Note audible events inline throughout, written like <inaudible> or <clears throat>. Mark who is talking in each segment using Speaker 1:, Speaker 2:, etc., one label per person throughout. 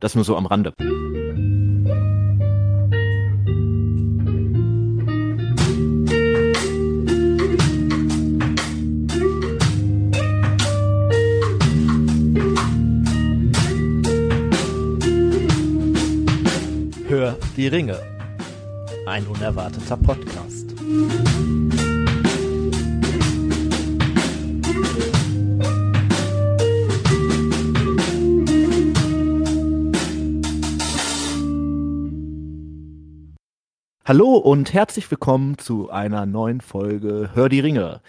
Speaker 1: Das nur so am Rande.
Speaker 2: Hör die Ringe. Ein unerwarteter Podcast.
Speaker 1: Hallo und herzlich willkommen zu einer neuen Folge Hör die Ringe.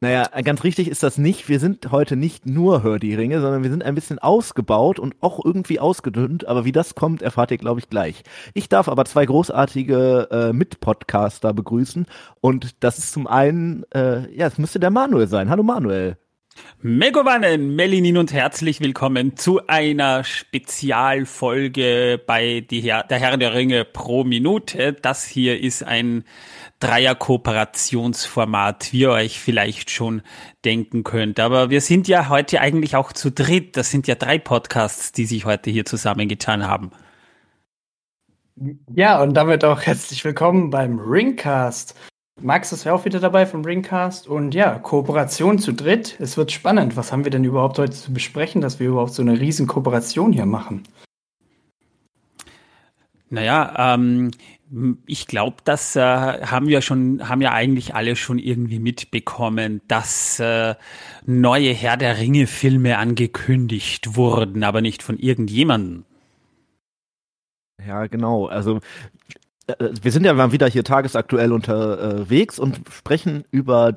Speaker 1: Naja, ganz richtig ist das nicht. Wir sind heute nicht nur Hör die Ringe, sondern wir sind ein bisschen ausgebaut und auch irgendwie ausgedünnt. Aber wie das kommt, erfahrt ihr, glaube ich, gleich. Ich darf aber zwei großartige äh, Mitpodcaster begrüßen. Und das ist zum einen, äh, ja, es müsste der Manuel sein. Hallo Manuel.
Speaker 3: Megowannen, Melinin und herzlich willkommen zu einer Spezialfolge bei die Her der Herr der Ringe pro Minute. Das hier ist ein Dreier-Kooperationsformat, wie ihr euch vielleicht schon denken könnt. Aber wir sind ja heute eigentlich auch zu dritt. Das sind ja drei Podcasts, die sich heute hier zusammengetan haben.
Speaker 4: Ja, und damit auch herzlich willkommen beim Ringcast. Max ist ja auch wieder dabei vom Ringcast und ja, Kooperation zu dritt. Es wird spannend. Was haben wir denn überhaupt heute zu besprechen, dass wir überhaupt so eine riesen Kooperation hier machen?
Speaker 3: Naja, ähm, ich glaube, das äh, haben wir schon, haben ja eigentlich alle schon irgendwie mitbekommen, dass äh, neue Herr der Ringe Filme angekündigt wurden, aber nicht von irgendjemandem.
Speaker 1: Ja, genau. Also wir sind ja mal wieder hier tagesaktuell unterwegs und sprechen über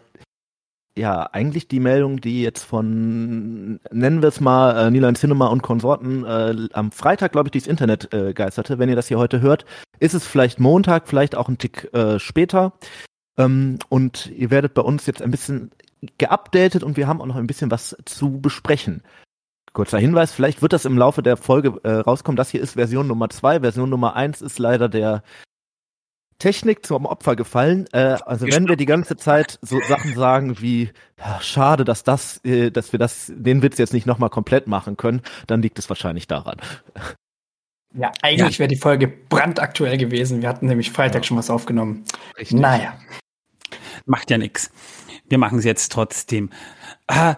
Speaker 1: ja, eigentlich die Meldung, die jetzt von, nennen wir es mal, äh, Nilan Cinema und Konsorten äh, am Freitag, glaube ich, durchs Internet äh, geisterte. Wenn ihr das hier heute hört, ist es vielleicht Montag, vielleicht auch ein Tick äh, später. Ähm, und ihr werdet bei uns jetzt ein bisschen geupdatet und wir haben auch noch ein bisschen was zu besprechen. Kurzer Hinweis, vielleicht wird das im Laufe der Folge äh, rauskommen. Das hier ist Version Nummer zwei. Version Nummer eins ist leider der Technik zum Opfer gefallen. Äh, also wenn wir die ganze Zeit so Sachen sagen wie ja, schade, dass das, äh, dass wir das, den Witz jetzt nicht nochmal komplett machen können, dann liegt es wahrscheinlich daran.
Speaker 4: Ja, eigentlich ja. wäre die Folge brandaktuell gewesen. Wir hatten nämlich Freitag ja. schon was aufgenommen.
Speaker 3: Richtig. Naja. Macht ja nichts. Wir machen es jetzt trotzdem. Ah,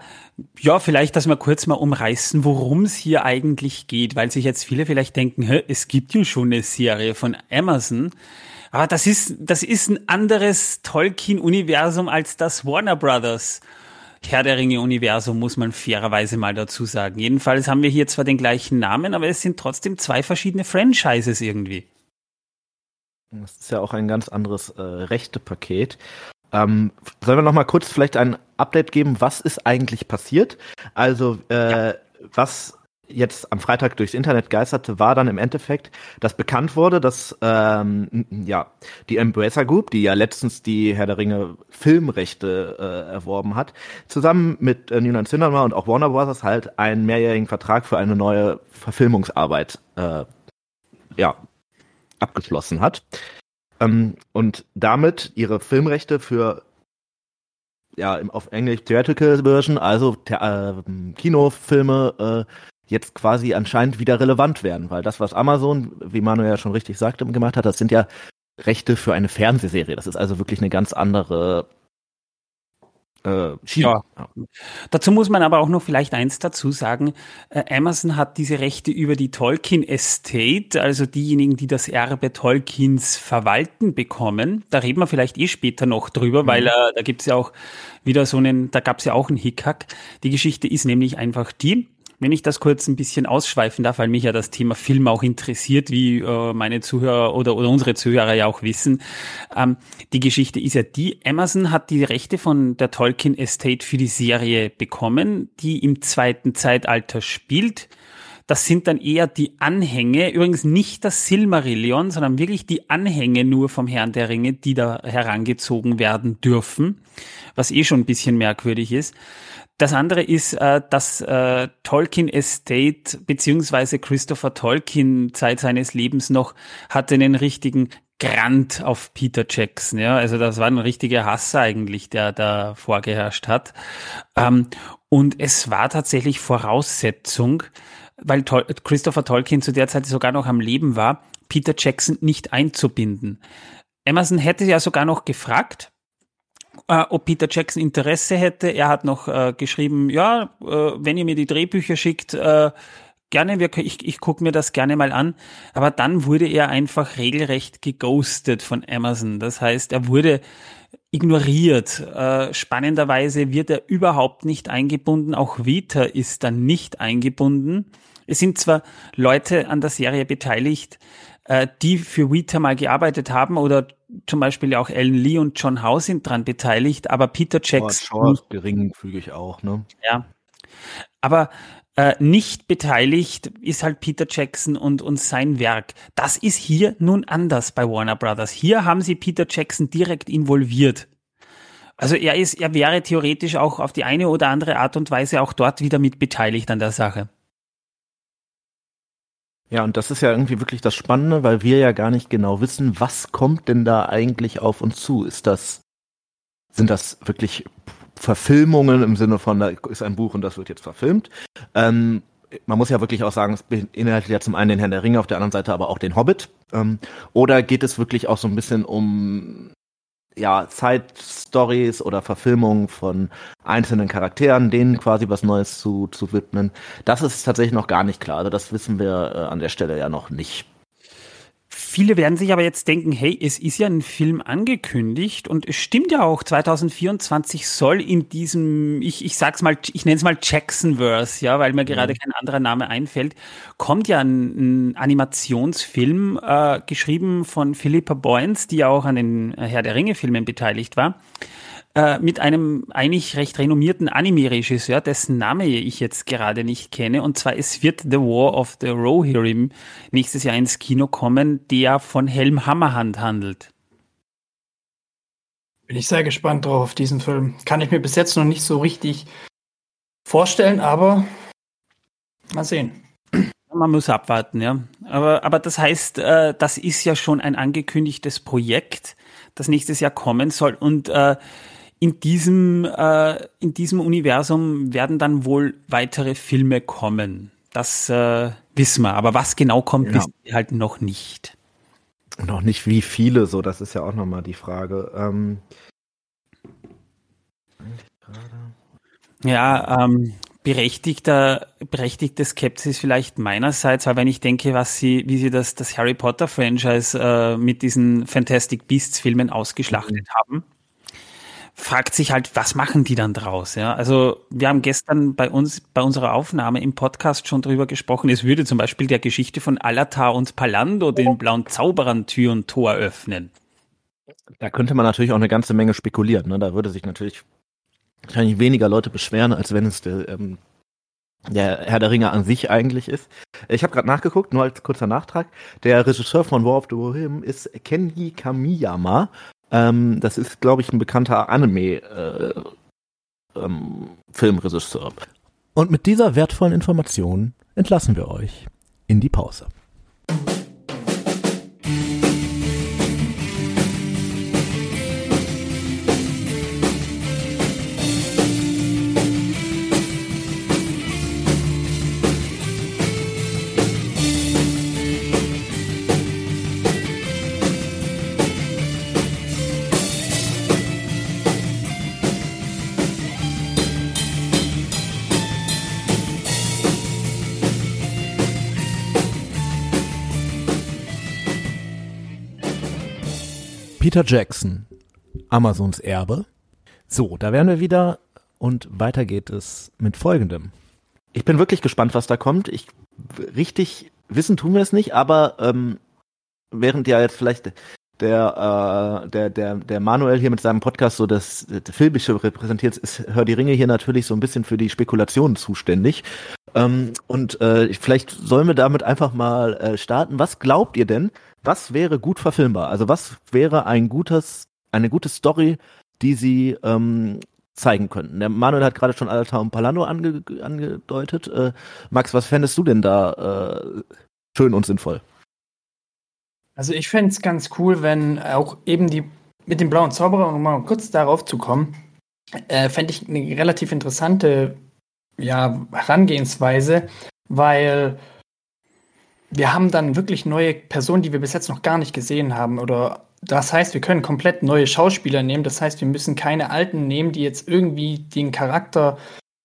Speaker 3: ja, vielleicht, dass wir kurz mal umreißen, worum es hier eigentlich geht, weil sich jetzt viele vielleicht denken, es gibt ja schon eine Serie von Amazon. Aber das ist, das ist ein anderes Tolkien-Universum als das Warner Brothers. Herr der Ringe-Universum, muss man fairerweise mal dazu sagen. Jedenfalls haben wir hier zwar den gleichen Namen, aber es sind trotzdem zwei verschiedene Franchises irgendwie.
Speaker 1: Das ist ja auch ein ganz anderes äh, Rechtepaket. Ähm, sollen wir noch mal kurz vielleicht ein Update geben, was ist eigentlich passiert? Also, äh, ja. was jetzt am Freitag durchs Internet geisterte, war dann im Endeffekt, dass bekannt wurde, dass ähm, ja die Embracer Group, die ja letztens die Herr der Ringe Filmrechte äh, erworben hat, zusammen mit äh, Newland Cinema und auch Warner Bros. halt einen mehrjährigen Vertrag für eine neue Verfilmungsarbeit äh, ja abgeschlossen hat ähm, und damit ihre Filmrechte für ja, auf Englisch Theatrical Version, also äh, Kinofilme äh, jetzt quasi anscheinend wieder relevant werden, weil das, was Amazon, wie Manuel ja schon richtig sagte, gemacht hat, das sind ja Rechte für eine Fernsehserie. Das ist also wirklich eine ganz andere
Speaker 3: äh, Ja. Dazu muss man aber auch noch vielleicht eins dazu sagen. Äh, Amazon hat diese Rechte über die Tolkien Estate, also diejenigen, die das Erbe Tolkiens verwalten, bekommen. Da reden wir vielleicht eh später noch drüber, mhm. weil äh, da gibt's ja auch wieder so einen, da gab's ja auch einen Hickhack. Die Geschichte ist nämlich einfach die, wenn ich das kurz ein bisschen ausschweifen darf, weil mich ja das Thema Film auch interessiert, wie äh, meine Zuhörer oder, oder unsere Zuhörer ja auch wissen. Ähm, die Geschichte ist ja die, Amazon hat die Rechte von der Tolkien Estate für die Serie bekommen, die im zweiten Zeitalter spielt. Das sind dann eher die Anhänge, übrigens nicht das Silmarillion, sondern wirklich die Anhänge nur vom Herrn der Ringe, die da herangezogen werden dürfen, was eh schon ein bisschen merkwürdig ist. Das andere ist, äh, dass äh, Tolkien Estate beziehungsweise Christopher Tolkien Zeit seines Lebens noch hatte einen richtigen Grant auf Peter Jackson. Ja, also das war ein richtiger Hass eigentlich, der da vorgeherrscht hat. Ähm, Und es war tatsächlich Voraussetzung, weil Christopher Tolkien zu der Zeit sogar noch am Leben war, Peter Jackson nicht einzubinden. Emerson hätte ja sogar noch gefragt, äh, ob Peter Jackson Interesse hätte. Er hat noch äh, geschrieben, ja, äh, wenn ihr mir die Drehbücher schickt, äh, gerne, wir, ich, ich gucke mir das gerne mal an. Aber dann wurde er einfach regelrecht geghostet von Amazon. Das heißt, er wurde ignoriert. Äh, spannenderweise wird er überhaupt nicht eingebunden. Auch Vita ist dann nicht eingebunden. Es sind zwar Leute an der Serie beteiligt, äh, die für Vita mal gearbeitet haben oder zum Beispiel auch Ellen Lee und John Howe sind dran beteiligt, aber Peter Jackson.
Speaker 1: Oh, Short geringfügig auch, ne?
Speaker 3: Ja. Aber äh, nicht beteiligt ist halt Peter Jackson und, und sein Werk. Das ist hier nun anders bei Warner Brothers. Hier haben sie Peter Jackson direkt involviert. Also er ist, er wäre theoretisch auch auf die eine oder andere Art und Weise auch dort wieder mit beteiligt an der Sache.
Speaker 1: Ja, und das ist ja irgendwie wirklich das Spannende, weil wir ja gar nicht genau wissen, was kommt denn da eigentlich auf uns zu? Ist das, sind das wirklich Verfilmungen im Sinne von, da ist ein Buch und das wird jetzt verfilmt? Ähm, man muss ja wirklich auch sagen, es beinhaltet ja zum einen den Herrn der Ringe, auf der anderen Seite aber auch den Hobbit. Ähm, oder geht es wirklich auch so ein bisschen um ja, Side-Stories oder Verfilmungen von einzelnen Charakteren, denen quasi was Neues zu, zu widmen. Das ist tatsächlich noch gar nicht klar. Also das wissen wir äh, an der Stelle ja noch nicht.
Speaker 3: Viele werden sich aber jetzt denken, hey, es ist ja ein Film angekündigt und es stimmt ja auch, 2024 soll in diesem, ich, ich sag's mal, ich nenne es mal Jacksonverse, ja, weil mir mhm. gerade kein anderer Name einfällt, kommt ja ein, ein Animationsfilm, äh, geschrieben von Philippa Boyens, die ja auch an den Herr der Ringe-Filmen beteiligt war äh, mit einem eigentlich recht renommierten Anime-Regisseur, dessen Name ich jetzt gerade nicht kenne. Und zwar es wird The War of the Rohirrim nächstes Jahr ins Kino kommen, der von Helm Hammerhand handelt.
Speaker 4: Bin ich sehr gespannt drauf auf diesen Film. Kann ich mir bis jetzt noch nicht so richtig vorstellen, aber mal sehen.
Speaker 3: Man muss abwarten, ja. Aber, aber das heißt, äh, das ist ja schon ein angekündigtes Projekt, das nächstes Jahr kommen soll. Und äh, in diesem, äh, in diesem Universum werden dann wohl weitere Filme kommen. Das äh, wissen wir. Aber was genau kommt, ja. wissen wir halt noch nicht.
Speaker 1: Noch nicht wie viele, so, das ist ja auch nochmal die Frage. Ähm
Speaker 3: ja, ähm, berechtigter, berechtigte Skepsis vielleicht meinerseits, weil wenn ich denke, was sie, wie sie das, das Harry Potter Franchise äh, mit diesen Fantastic Beasts Filmen ausgeschlachtet mhm. haben, fragt sich halt, was machen die dann draus? Ja, also wir haben gestern bei uns, bei unserer Aufnahme im Podcast schon drüber gesprochen. Es würde zum Beispiel der Geschichte von Alatar und Palando den blauen Zauberern Tür und Tor öffnen.
Speaker 1: Da könnte man natürlich auch eine ganze Menge spekulieren. Ne? Da würde sich natürlich wahrscheinlich weniger Leute beschweren, als wenn es der, ähm, der Herr der Ringe an sich eigentlich ist. Ich habe gerade nachgeguckt, nur als kurzer Nachtrag. Der Regisseur von War of the Rohirrim ist Kenji Kamiyama ähm, das ist, glaube ich, ein bekannter Anime-Filmregisseur. Äh, ähm, Und mit dieser wertvollen Information entlassen wir euch in die Pause. Peter Jackson, Amazons Erbe. So, da wären wir wieder und weiter geht es mit folgendem. Ich bin wirklich gespannt, was da kommt. Ich richtig wissen tun wir es nicht, aber ähm, während ja jetzt vielleicht der, äh, der, der, der Manuel hier mit seinem Podcast so das, das Filmische repräsentiert, ist Hör die Ringe hier natürlich so ein bisschen für die Spekulationen zuständig. Ähm, und äh, vielleicht sollen wir damit einfach mal äh, starten. Was glaubt ihr denn, was wäre gut verfilmbar? Also was wäre ein gutes, eine gute Story, die sie ähm, zeigen könnten? Der Manuel hat gerade schon Alta und Palano ange, angedeutet. Äh, Max, was fändest du denn da äh, schön und sinnvoll?
Speaker 4: Also ich fände es ganz cool, wenn auch eben die mit dem blauen Zauberer, um mal kurz darauf zu kommen, äh, fände ich eine relativ interessante ja, Herangehensweise, weil wir haben dann wirklich neue Personen, die wir bis jetzt noch gar nicht gesehen haben. Oder das heißt, wir können komplett neue Schauspieler nehmen. Das heißt, wir müssen keine alten nehmen, die jetzt irgendwie den Charakter,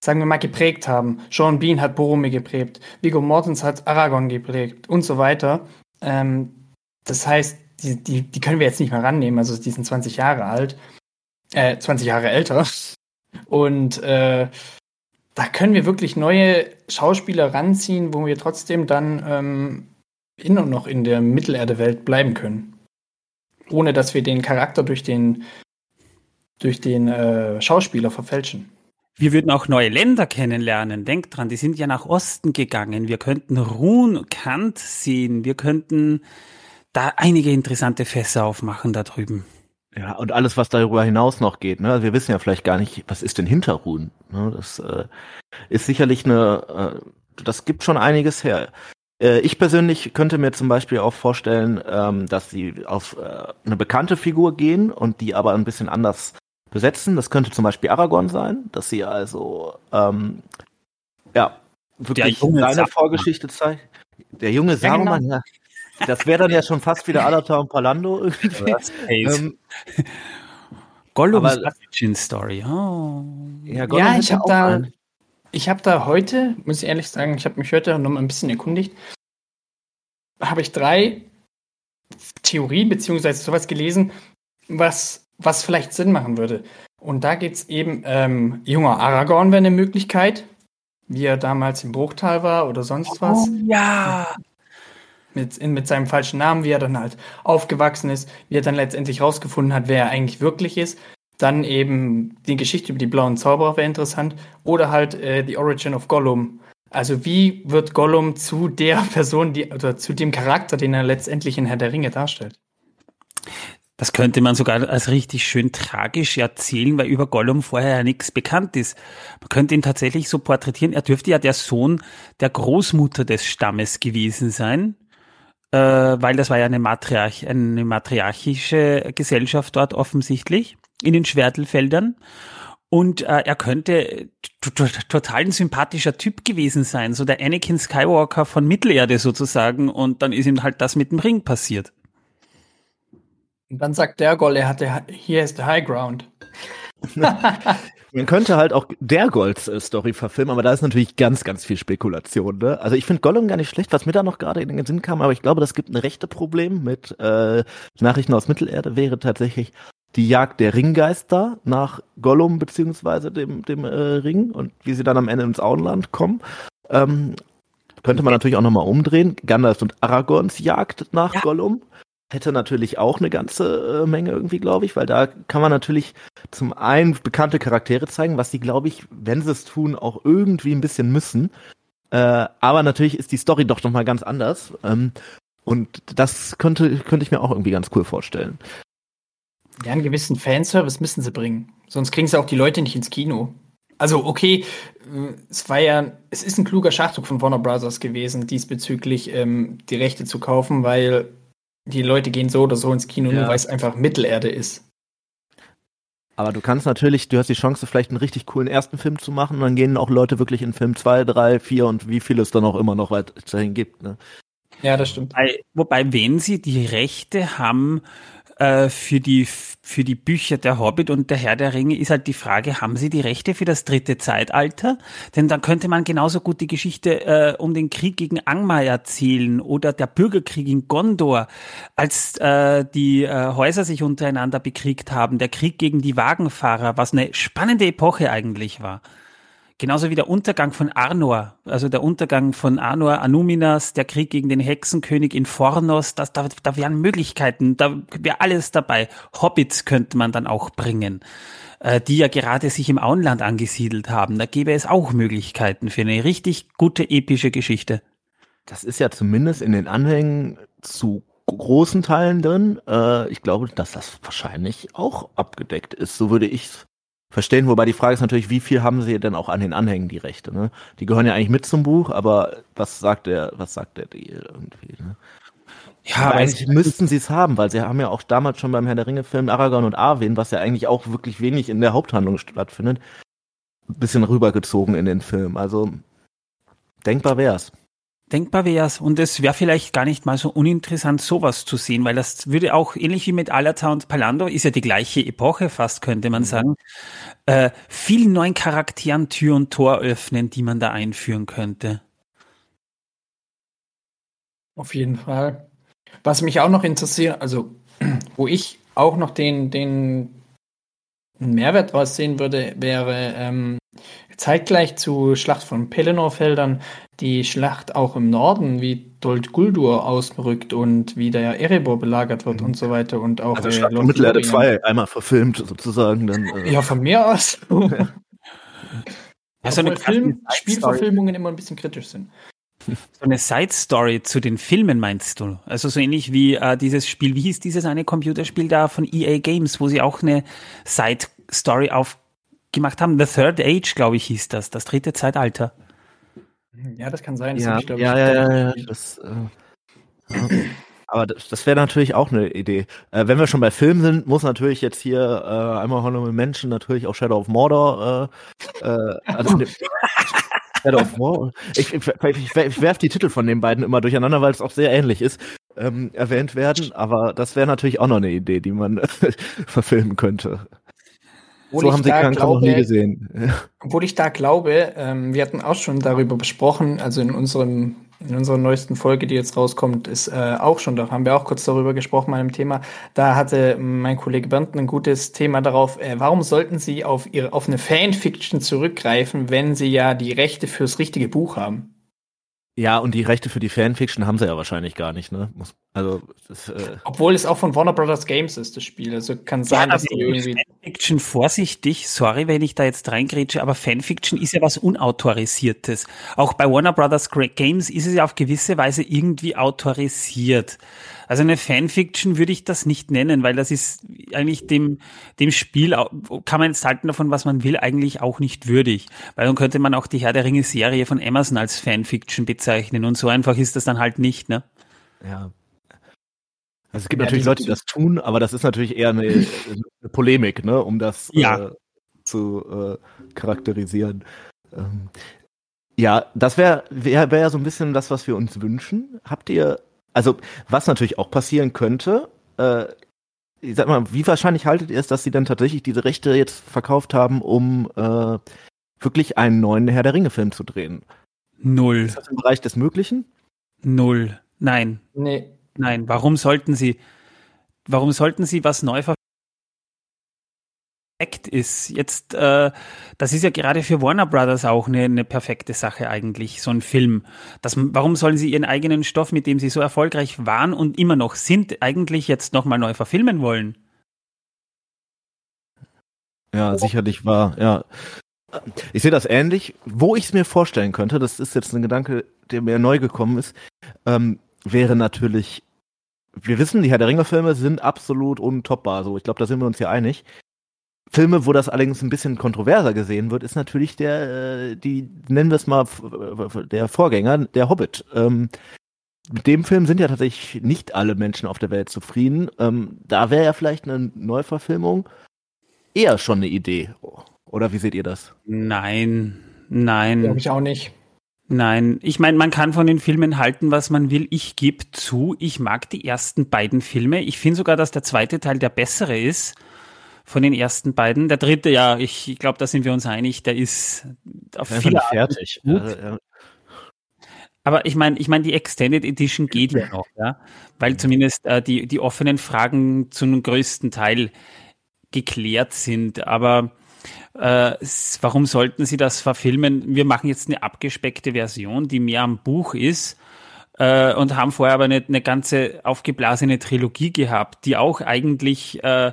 Speaker 4: sagen wir mal, geprägt haben. Sean Bean hat Boromir geprägt, Viggo Mortens hat Aragorn geprägt und so weiter. Ähm, das heißt, die, die, die können wir jetzt nicht mehr rannehmen. Also die sind 20 Jahre alt, äh, 20 Jahre älter. Und äh, da können wir wirklich neue Schauspieler ranziehen, wo wir trotzdem dann ähm, in und noch in der Mittelerde-Welt bleiben können. Ohne dass wir den Charakter durch den, durch den äh, Schauspieler verfälschen.
Speaker 3: Wir würden auch neue Länder kennenlernen. Denkt dran, die sind ja nach Osten gegangen. Wir könnten Ruhn, Kant sehen. Wir könnten da einige interessante Fässer aufmachen da drüben.
Speaker 1: Ja, und alles, was darüber hinaus noch geht. Ne? Also wir wissen ja vielleicht gar nicht, was ist denn hinter Ruhen. Ne? Das äh, ist sicherlich eine, äh, das gibt schon einiges her. Äh, ich persönlich könnte mir zum Beispiel auch vorstellen, ähm, dass sie auf äh, eine bekannte Figur gehen und die aber ein bisschen anders besetzen. Das könnte zum Beispiel Aragorn sein, dass sie also ähm, ja wirklich seine Vorgeschichte zeigen. Der junge Saruman, ja, das wäre dann ja schon fast wieder Alata und Palando irgendwie. Ähm,
Speaker 3: Gollums Origin Story. Oh.
Speaker 4: Ja, Gollum ja ich habe da, ich habe da heute, muss ich ehrlich sagen, ich habe mich heute noch mal ein bisschen erkundigt, habe ich drei Theorien beziehungsweise sowas gelesen, was, was vielleicht Sinn machen würde. Und da geht es eben, ähm, junger Aragorn wäre eine Möglichkeit, wie er damals im Bruchtal war oder sonst was.
Speaker 3: Oh, ja
Speaker 4: mit, in, mit seinem falschen Namen, wie er dann halt aufgewachsen ist, wie er dann letztendlich rausgefunden hat, wer er eigentlich wirklich ist. Dann eben die Geschichte über die blauen Zauberer wäre interessant. Oder halt äh, The Origin of Gollum. Also wie wird Gollum zu der Person, die, oder zu dem Charakter, den er letztendlich in Herr der Ringe darstellt?
Speaker 3: Das könnte man sogar als richtig schön tragisch erzählen, weil über Gollum vorher ja nichts bekannt ist. Man könnte ihn tatsächlich so porträtieren. Er dürfte ja der Sohn der Großmutter des Stammes gewesen sein äh, weil das war ja eine, Matriarch, eine matriarchische Gesellschaft dort offensichtlich in den Schwertelfeldern. Und äh, er könnte total ein sympathischer Typ gewesen sein, so der Anakin Skywalker von Mittelerde sozusagen. Und dann ist ihm halt das mit dem Ring passiert.
Speaker 4: Und dann sagt der Gold, er hatte, hier ist der High Ground. <laughs>
Speaker 1: Man könnte halt auch der Gold-Story verfilmen, aber da ist natürlich ganz, ganz viel Spekulation. Ne? Also ich finde Gollum gar nicht schlecht, was mir da noch gerade in den Sinn kam, aber ich glaube, das gibt ein rechte Problem mit äh, Nachrichten aus Mittelerde, wäre tatsächlich die Jagd der Ringgeister nach Gollum beziehungsweise dem, dem äh, Ring und wie sie dann am Ende ins Auenland kommen. Ähm, könnte man natürlich auch nochmal umdrehen. Gandalf und Aragorns Jagd nach ja. Gollum hätte natürlich auch eine ganze äh, Menge irgendwie, glaube ich, weil da kann man natürlich zum einen bekannte Charaktere zeigen, was sie, glaube ich, wenn sie es tun, auch irgendwie ein bisschen müssen. Äh, aber natürlich ist die Story doch nochmal ganz anders. Ähm, und das könnte, könnte ich mir auch irgendwie ganz cool vorstellen.
Speaker 4: Ja, einen gewissen Fanservice müssen sie bringen. Sonst kriegen sie auch die Leute nicht ins Kino. Also, okay, äh, es war ja, es ist ein kluger Schachzug von Warner Brothers gewesen, diesbezüglich ähm, die Rechte zu kaufen, weil die Leute gehen so oder so ins Kino, ja. nur weil es einfach Mittelerde ist.
Speaker 1: Aber du kannst natürlich, du hast die Chance, vielleicht einen richtig coolen ersten Film zu machen und dann gehen auch Leute wirklich in Film 2, 3, 4 und wie viel es dann auch immer noch weiterhin gibt. Ne?
Speaker 4: Ja, das stimmt.
Speaker 3: Wobei, wobei, wenn sie die Rechte haben äh, für, die, für die Bücher Der Hobbit und Der Herr der Ringe ist halt die Frage, haben sie die Rechte für das dritte Zeitalter? Denn dann könnte man genauso gut die Geschichte äh, um den Krieg gegen Angmar erzählen oder der Bürgerkrieg in Gondor, als äh, die äh, Häuser sich untereinander bekriegt haben, der Krieg gegen die Wagenfahrer, was eine spannende Epoche eigentlich war. Genauso wie der Untergang von Arnor, also der Untergang von Arnor Anuminas, der Krieg gegen den Hexenkönig in Fornos, das, da, da wären Möglichkeiten, da wäre alles dabei. Hobbits könnte man dann auch bringen, äh, die ja gerade sich im Auenland angesiedelt haben. Da gäbe es auch Möglichkeiten für eine richtig gute epische Geschichte.
Speaker 1: Das ist ja zumindest in den Anhängen zu großen Teilen drin. Äh, ich glaube, dass das wahrscheinlich auch abgedeckt ist. So würde ich es verstehen. Wobei die Frage ist natürlich, wie viel haben sie denn auch an den Anhängen die Rechte? Ne? Die gehören ja eigentlich mit zum Buch, aber was sagt der, was sagt der Deal irgendwie? Ne? Ja, aber eigentlich müssten sie es haben, weil sie haben ja auch damals schon beim Herr der Ringe Film Aragorn und Arwen, was ja eigentlich auch wirklich wenig in der Haupthandlung stattfindet, ein bisschen rübergezogen in den Film. Also denkbar wär's.
Speaker 3: Denkbar wär's. Und es wäre vielleicht gar nicht mal so uninteressant, sowas zu sehen, weil das würde auch, ähnlich wie mit Alata und Palando, ist ja die gleiche Epoche fast, könnte man mhm. sagen, äh, vielen neuen Charakteren Tür und Tor öffnen, die man da einführen könnte.
Speaker 4: Auf jeden Fall. Was mich auch noch interessiert, also <clears throat> wo ich auch noch den, den Mehrwert draus sehen würde, wäre ähm, zeitgleich zu Schlacht von Pelennor-Feldern die Schlacht auch im Norden, wie Dold Guldur ausrückt und wie der Erebor belagert wird mhm. und so weiter und auch
Speaker 1: also äh, Schlacht Mittelerde 2 einmal verfilmt sozusagen dann
Speaker 4: äh. ja von mir aus <laughs> also eine Film Spielverfilmungen immer ein bisschen kritisch sind
Speaker 3: so eine Side Story zu den Filmen meinst du? Also so ähnlich wie äh, dieses Spiel, wie hieß dieses eine Computerspiel da von EA Games, wo sie auch eine Side Story aufgemacht haben. The Third Age, glaube ich, hieß das, das dritte Zeitalter.
Speaker 4: Ja, das kann sein. Das
Speaker 1: ja, ich, ja, ja, ja, ja, das, äh, aber das, das wäre natürlich auch eine Idee. Äh, wenn wir schon bei Filmen sind, muss natürlich jetzt hier äh, einmal Honorable Menschen natürlich auch Shadow of Mordor äh, äh, also <laughs> Shadow of War. Ich, ich, ich, ich werfe die Titel von den beiden immer durcheinander, weil es auch sehr ähnlich ist, ähm, erwähnt werden. Aber das wäre natürlich auch noch eine Idee, die man <laughs> verfilmen könnte.
Speaker 4: Obwohl so haben sie keinen glaube, noch nie gesehen. <laughs> Obwohl ich da glaube, ähm, wir hatten auch schon darüber besprochen, also in unserem in unserer neuesten Folge, die jetzt rauskommt, ist äh, auch schon, da haben wir auch kurz darüber gesprochen, meinem Thema. Da hatte mein Kollege Bernd ein gutes Thema darauf, äh, warum sollten Sie auf, ihre, auf eine Fanfiction zurückgreifen, wenn Sie ja die Rechte fürs richtige Buch haben?
Speaker 1: Ja, und die Rechte für die Fanfiction haben sie ja wahrscheinlich gar nicht, ne? Muss, also,
Speaker 4: das, äh Obwohl es auch von Warner Brothers Games ist, das Spiel. Also kann sein, ja, dass die irgendwie.
Speaker 3: Fanfiction vorsichtig, sorry, wenn ich da jetzt reingrätsche, aber Fanfiction ist ja was Unautorisiertes. Auch bei Warner Brothers Games ist es ja auf gewisse Weise irgendwie autorisiert. Also eine Fanfiction würde ich das nicht nennen, weil das ist eigentlich dem, dem Spiel, kann man jetzt halten davon, was man will, eigentlich auch nicht würdig. Weil dann könnte man auch die Herr der Ringe Serie von Amazon als Fanfiction bezeichnen und so einfach ist das dann halt nicht, ne?
Speaker 1: Ja. Also es gibt ja, natürlich Leute, die das tun, aber das ist natürlich eher eine, eine Polemik, ne, um das ja. äh, zu äh, charakterisieren. Ähm, ja, das wäre wär, wär ja so ein bisschen das, was wir uns wünschen. Habt ihr also, was natürlich auch passieren könnte, äh, ich sag mal, wie wahrscheinlich haltet ihr es, dass sie dann tatsächlich diese Rechte jetzt verkauft haben, um äh, wirklich einen neuen Herr der Ringe-Film zu drehen?
Speaker 3: Null.
Speaker 1: Ist das im Bereich des Möglichen?
Speaker 3: Null. Nein. Nee. Nein. Warum sollten sie, warum sollten sie was neu perfekt ist. Jetzt, äh, das ist ja gerade für Warner Brothers auch eine, eine perfekte Sache eigentlich, so ein Film. Das, warum sollen sie ihren eigenen Stoff, mit dem sie so erfolgreich waren und immer noch sind, eigentlich jetzt nochmal neu verfilmen wollen?
Speaker 1: Ja, sicherlich war, ja. Ich sehe das ähnlich. Wo ich es mir vorstellen könnte, das ist jetzt ein Gedanke, der mir neu gekommen ist, ähm, wäre natürlich, wir wissen, die Herr der Ringe-Filme sind absolut untoppbar. So, ich glaube, da sind wir uns ja einig. Filme, wo das allerdings ein bisschen kontroverser gesehen wird, ist natürlich der, äh, die, nennen wir es mal, der Vorgänger, der Hobbit. Ähm, mit dem Film sind ja tatsächlich nicht alle Menschen auf der Welt zufrieden. Ähm, da wäre ja vielleicht eine Neuverfilmung eher schon eine Idee. Oder wie seht ihr das?
Speaker 3: Nein, nein.
Speaker 4: Glaube ich auch nicht.
Speaker 3: Nein, ich meine, man kann von den Filmen halten, was man will. Ich gebe zu, ich mag die ersten beiden Filme. Ich finde sogar, dass der zweite Teil der bessere ist von den ersten beiden. Der dritte, ja, ich, ich glaube, da sind wir uns einig, der ist
Speaker 1: auf viele fertig. Also, ja.
Speaker 3: Aber ich meine, ich meine, die Extended Edition geht ja noch, ja, weil zumindest äh, die die offenen Fragen zum größten Teil geklärt sind. Aber äh, warum sollten Sie das verfilmen? Wir machen jetzt eine abgespeckte Version, die mehr am Buch ist äh, und haben vorher aber eine, eine ganze aufgeblasene Trilogie gehabt, die auch eigentlich äh,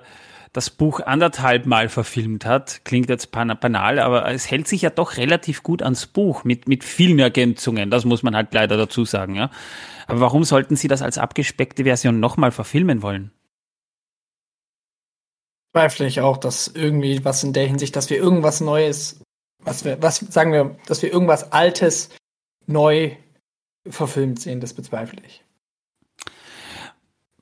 Speaker 3: das Buch anderthalb Mal verfilmt hat. Klingt jetzt banal, aber es hält sich ja doch relativ gut ans Buch mit, mit vielen Ergänzungen. Das muss man halt leider dazu sagen, ja. Aber warum sollten Sie das als abgespeckte Version nochmal verfilmen wollen?
Speaker 4: Zweifle ich auch, dass irgendwie was in der Hinsicht, dass wir irgendwas Neues, was wir, was sagen wir, dass wir irgendwas Altes neu verfilmt sehen, das bezweifle ich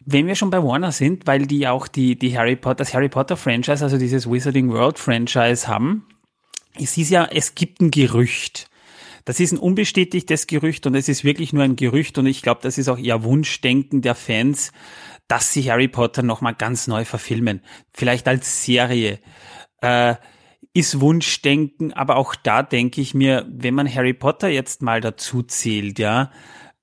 Speaker 3: wenn wir schon bei Warner sind, weil die auch die, die Harry Potter, das Harry Potter Franchise, also dieses Wizarding World Franchise haben, es ist ja, es gibt ein Gerücht. Das ist ein unbestätigtes Gerücht und es ist wirklich nur ein Gerücht und ich glaube, das ist auch eher Wunschdenken der Fans, dass sie Harry Potter nochmal ganz neu verfilmen. Vielleicht als Serie. Äh, ist Wunschdenken, aber auch da denke ich mir, wenn man Harry Potter jetzt mal dazu zählt, ja,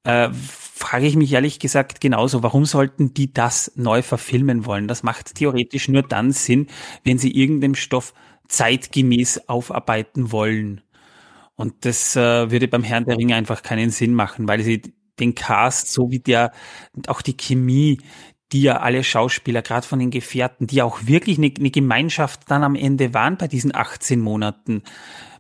Speaker 3: äh, frage ich mich ehrlich gesagt genauso, warum sollten die das neu verfilmen wollen? Das macht theoretisch nur dann Sinn, wenn sie irgendeinen Stoff zeitgemäß aufarbeiten wollen. Und das äh, würde beim Herrn der Ringe einfach keinen Sinn machen, weil sie den Cast, so wie der, auch die Chemie, die ja alle Schauspieler, gerade von den Gefährten, die auch wirklich eine, eine Gemeinschaft dann am Ende waren bei diesen 18 Monaten,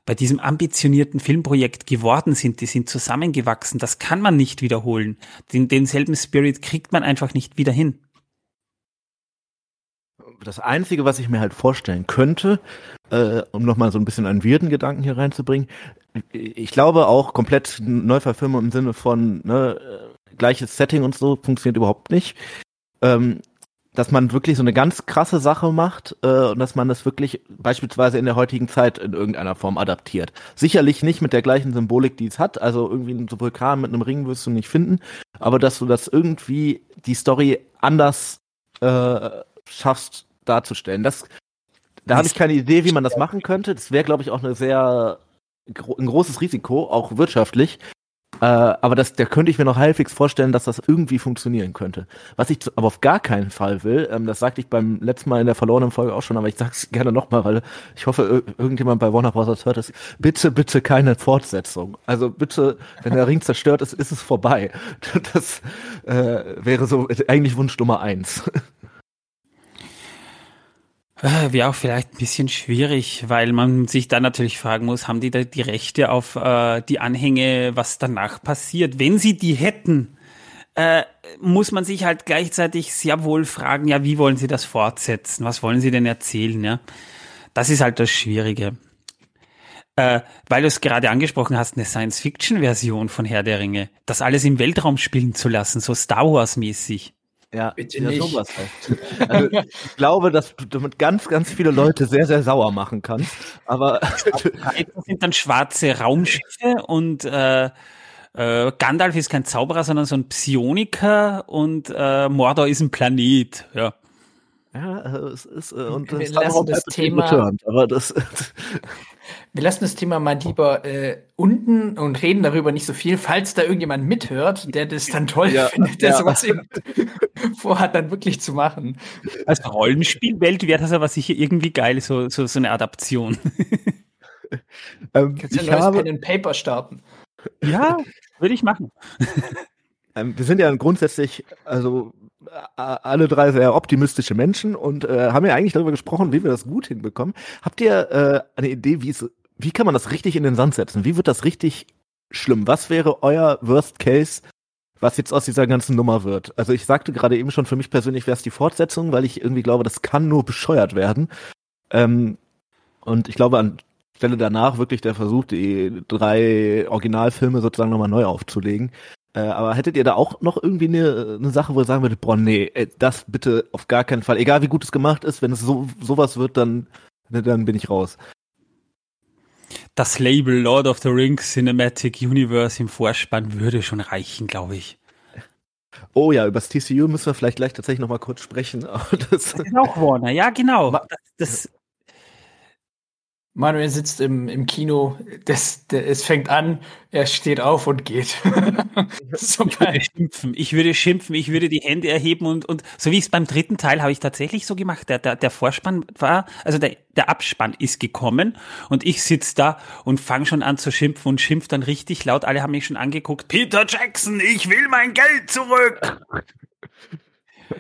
Speaker 3: bei diesem ambitionierten Filmprojekt geworden sind, die sind zusammengewachsen, das kann man nicht wiederholen. Den, denselben Spirit kriegt man einfach nicht wieder hin.
Speaker 1: Das Einzige, was ich mir halt vorstellen könnte, äh, um nochmal so ein bisschen einen wirden Gedanken hier reinzubringen, ich glaube auch komplett Neuverfilmung im Sinne von ne, gleiches Setting und so funktioniert überhaupt nicht. Ähm, dass man wirklich so eine ganz krasse Sache macht äh, und dass man das wirklich beispielsweise in der heutigen Zeit in irgendeiner Form adaptiert. Sicherlich nicht mit der gleichen Symbolik, die es hat, also irgendwie ein Vulkan mit einem Ring wirst du nicht finden, aber dass du das irgendwie die Story anders äh, schaffst darzustellen. Das, da habe ich keine Idee, wie man das machen könnte. Das wäre, glaube ich, auch eine sehr ein großes Risiko, auch wirtschaftlich. Äh, aber das, da könnte ich mir noch halbwegs vorstellen, dass das irgendwie funktionieren könnte. Was ich aber auf gar keinen Fall will, ähm, das sagte ich beim letzten Mal in der verlorenen Folge auch schon, aber ich sag's <laughs> gerne nochmal, weil ich hoffe, irgendjemand bei Warner Bros. hört es. Bitte, bitte keine Fortsetzung. Also bitte, wenn der Ring zerstört ist, ist es vorbei. <laughs> Das äh, wäre so eigentlich Wunsch Nummer eins. <laughs>
Speaker 3: Äh, wäre auch vielleicht ein bisschen schwierig, weil man sich dann natürlich fragen muss, haben die da die Rechte auf äh, die Anhänge, was danach passiert? Wenn sie die hätten, äh, muss man sich halt gleichzeitig sehr wohl fragen, ja, wie wollen sie das fortsetzen? Was wollen sie denn erzählen? Ja, das ist halt das Schwierige. Äh, weil du es gerade angesprochen hast, eine Science-Fiction-Version von Herr der Ringe, das alles im Weltraum spielen zu lassen, so Star Wars-mäßig.
Speaker 1: Ja, Bitte ja, nicht. sowas halt. Also, ich glaube, dass du damit ganz, ganz viele Leute sehr, sehr sauer machen kannst. Aber <laughs> das <laughs>
Speaker 3: sind dann schwarze Raumschiffe und äh, äh, Gandalf ist kein Zauberer, sondern so ein Psioniker und äh, Mordor ist ein Planet. Ja.
Speaker 1: Ja, äh, es ist äh, und
Speaker 4: wir lassen das Thema,
Speaker 1: aber das <laughs>
Speaker 4: wir lassen das Thema mal lieber äh, unten und reden darüber nicht so viel, falls da irgendjemand mithört, der das dann toll ja, findet, der ja. sowas eben <laughs> vorhat, dann wirklich zu machen.
Speaker 3: Als Rollenspielwelt wäre das aber sicher irgendwie geil, so, so, so eine Adaption. <laughs>
Speaker 4: ähm, Kannst du ein neues Pen and Paper starten?
Speaker 3: Ja, würde ich machen. <laughs>
Speaker 1: Ähm, wir sind ja grundsätzlich, also alle drei sehr optimistische Menschen und äh, haben ja eigentlich darüber gesprochen, wie wir das gut hinbekommen. Habt ihr äh, eine Idee, wie es, wie kann man das richtig in den Sand setzen? Wie wird das richtig schlimm? Was wäre euer Worst Case, was jetzt aus dieser ganzen Nummer wird? Also ich sagte gerade eben schon, für mich persönlich wäre es die Fortsetzung, weil ich irgendwie glaube, das kann nur bescheuert werden. Ähm, und ich glaube, an Stelle danach wirklich der Versuch, die drei Originalfilme sozusagen nochmal neu aufzulegen. Äh, aber hättet ihr da auch noch irgendwie eine, eine Sache, wo ihr sagen würdet, boah, nee, das bitte auf gar keinen Fall. Egal wie gut es gemacht ist, wenn es so sowas wird, dann, dann bin ich raus.
Speaker 3: Das Label Lord of the Rings Cinematic Universe im Vorspann würde schon reichen, glaube ich.
Speaker 1: Oh ja, über das TCU müssen wir vielleicht gleich tatsächlich noch mal kurz sprechen.
Speaker 3: das, das ist auch Warner, ja genau. Das, das,
Speaker 4: Manuel sitzt im, im Kino, das, das, es fängt an, er steht auf und geht. <laughs> <laughs>
Speaker 3: so ich würde schimpfen, ich würde schimpfen, ich würde die Hände erheben und, und so wie es beim dritten Teil habe ich tatsächlich so gemacht. Der, der, der Vorspann war, also der, der Abspann ist gekommen und ich sitze da und fange schon an zu schimpfen und schimpf dann richtig laut. Alle haben mich schon angeguckt. Peter Jackson, ich will mein Geld zurück. <laughs>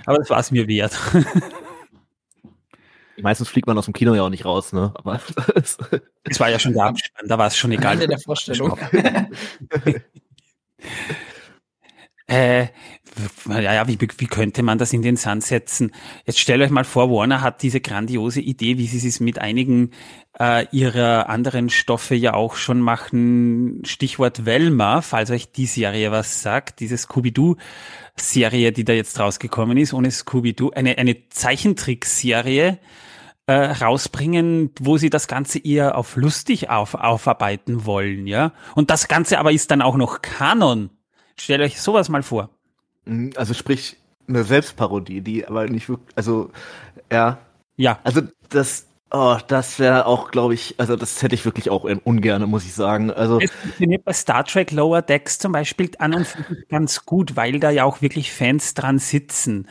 Speaker 3: Aber das war es mir wert.
Speaker 1: Meistens fliegt man aus dem Kino ja auch nicht raus, ne? Aber <laughs>
Speaker 3: es war ja schon der Abspann, da war es schon egal.
Speaker 4: Ende der Vorstellung. <laughs> <laughs>
Speaker 3: äh, ja, wie, wie könnte man das in den Sand setzen? Jetzt stellt euch mal vor, Warner hat diese grandiose Idee, wie sie es mit einigen äh, ihrer anderen Stoffe ja auch schon machen. Stichwort Velma, falls euch die Serie was sagt, diese Scooby-Doo-Serie, die da jetzt rausgekommen ist, ohne Scooby-Doo, eine, eine Zeichentrickserie, äh, rausbringen, wo sie das Ganze eher auf lustig auf, aufarbeiten wollen, ja. Und das Ganze aber ist dann auch noch Kanon. Stellt euch sowas mal vor.
Speaker 1: Mhm, also sprich eine Selbstparodie, die aber nicht wirklich, also ja.
Speaker 3: Ja.
Speaker 1: Also das, oh, das wäre auch, glaube ich, also das hätte ich wirklich auch ungern, muss ich sagen. Also
Speaker 3: es funktioniert bei Star Trek Lower Decks zum Beispiel an und für sich ganz gut, weil da ja auch wirklich Fans dran sitzen.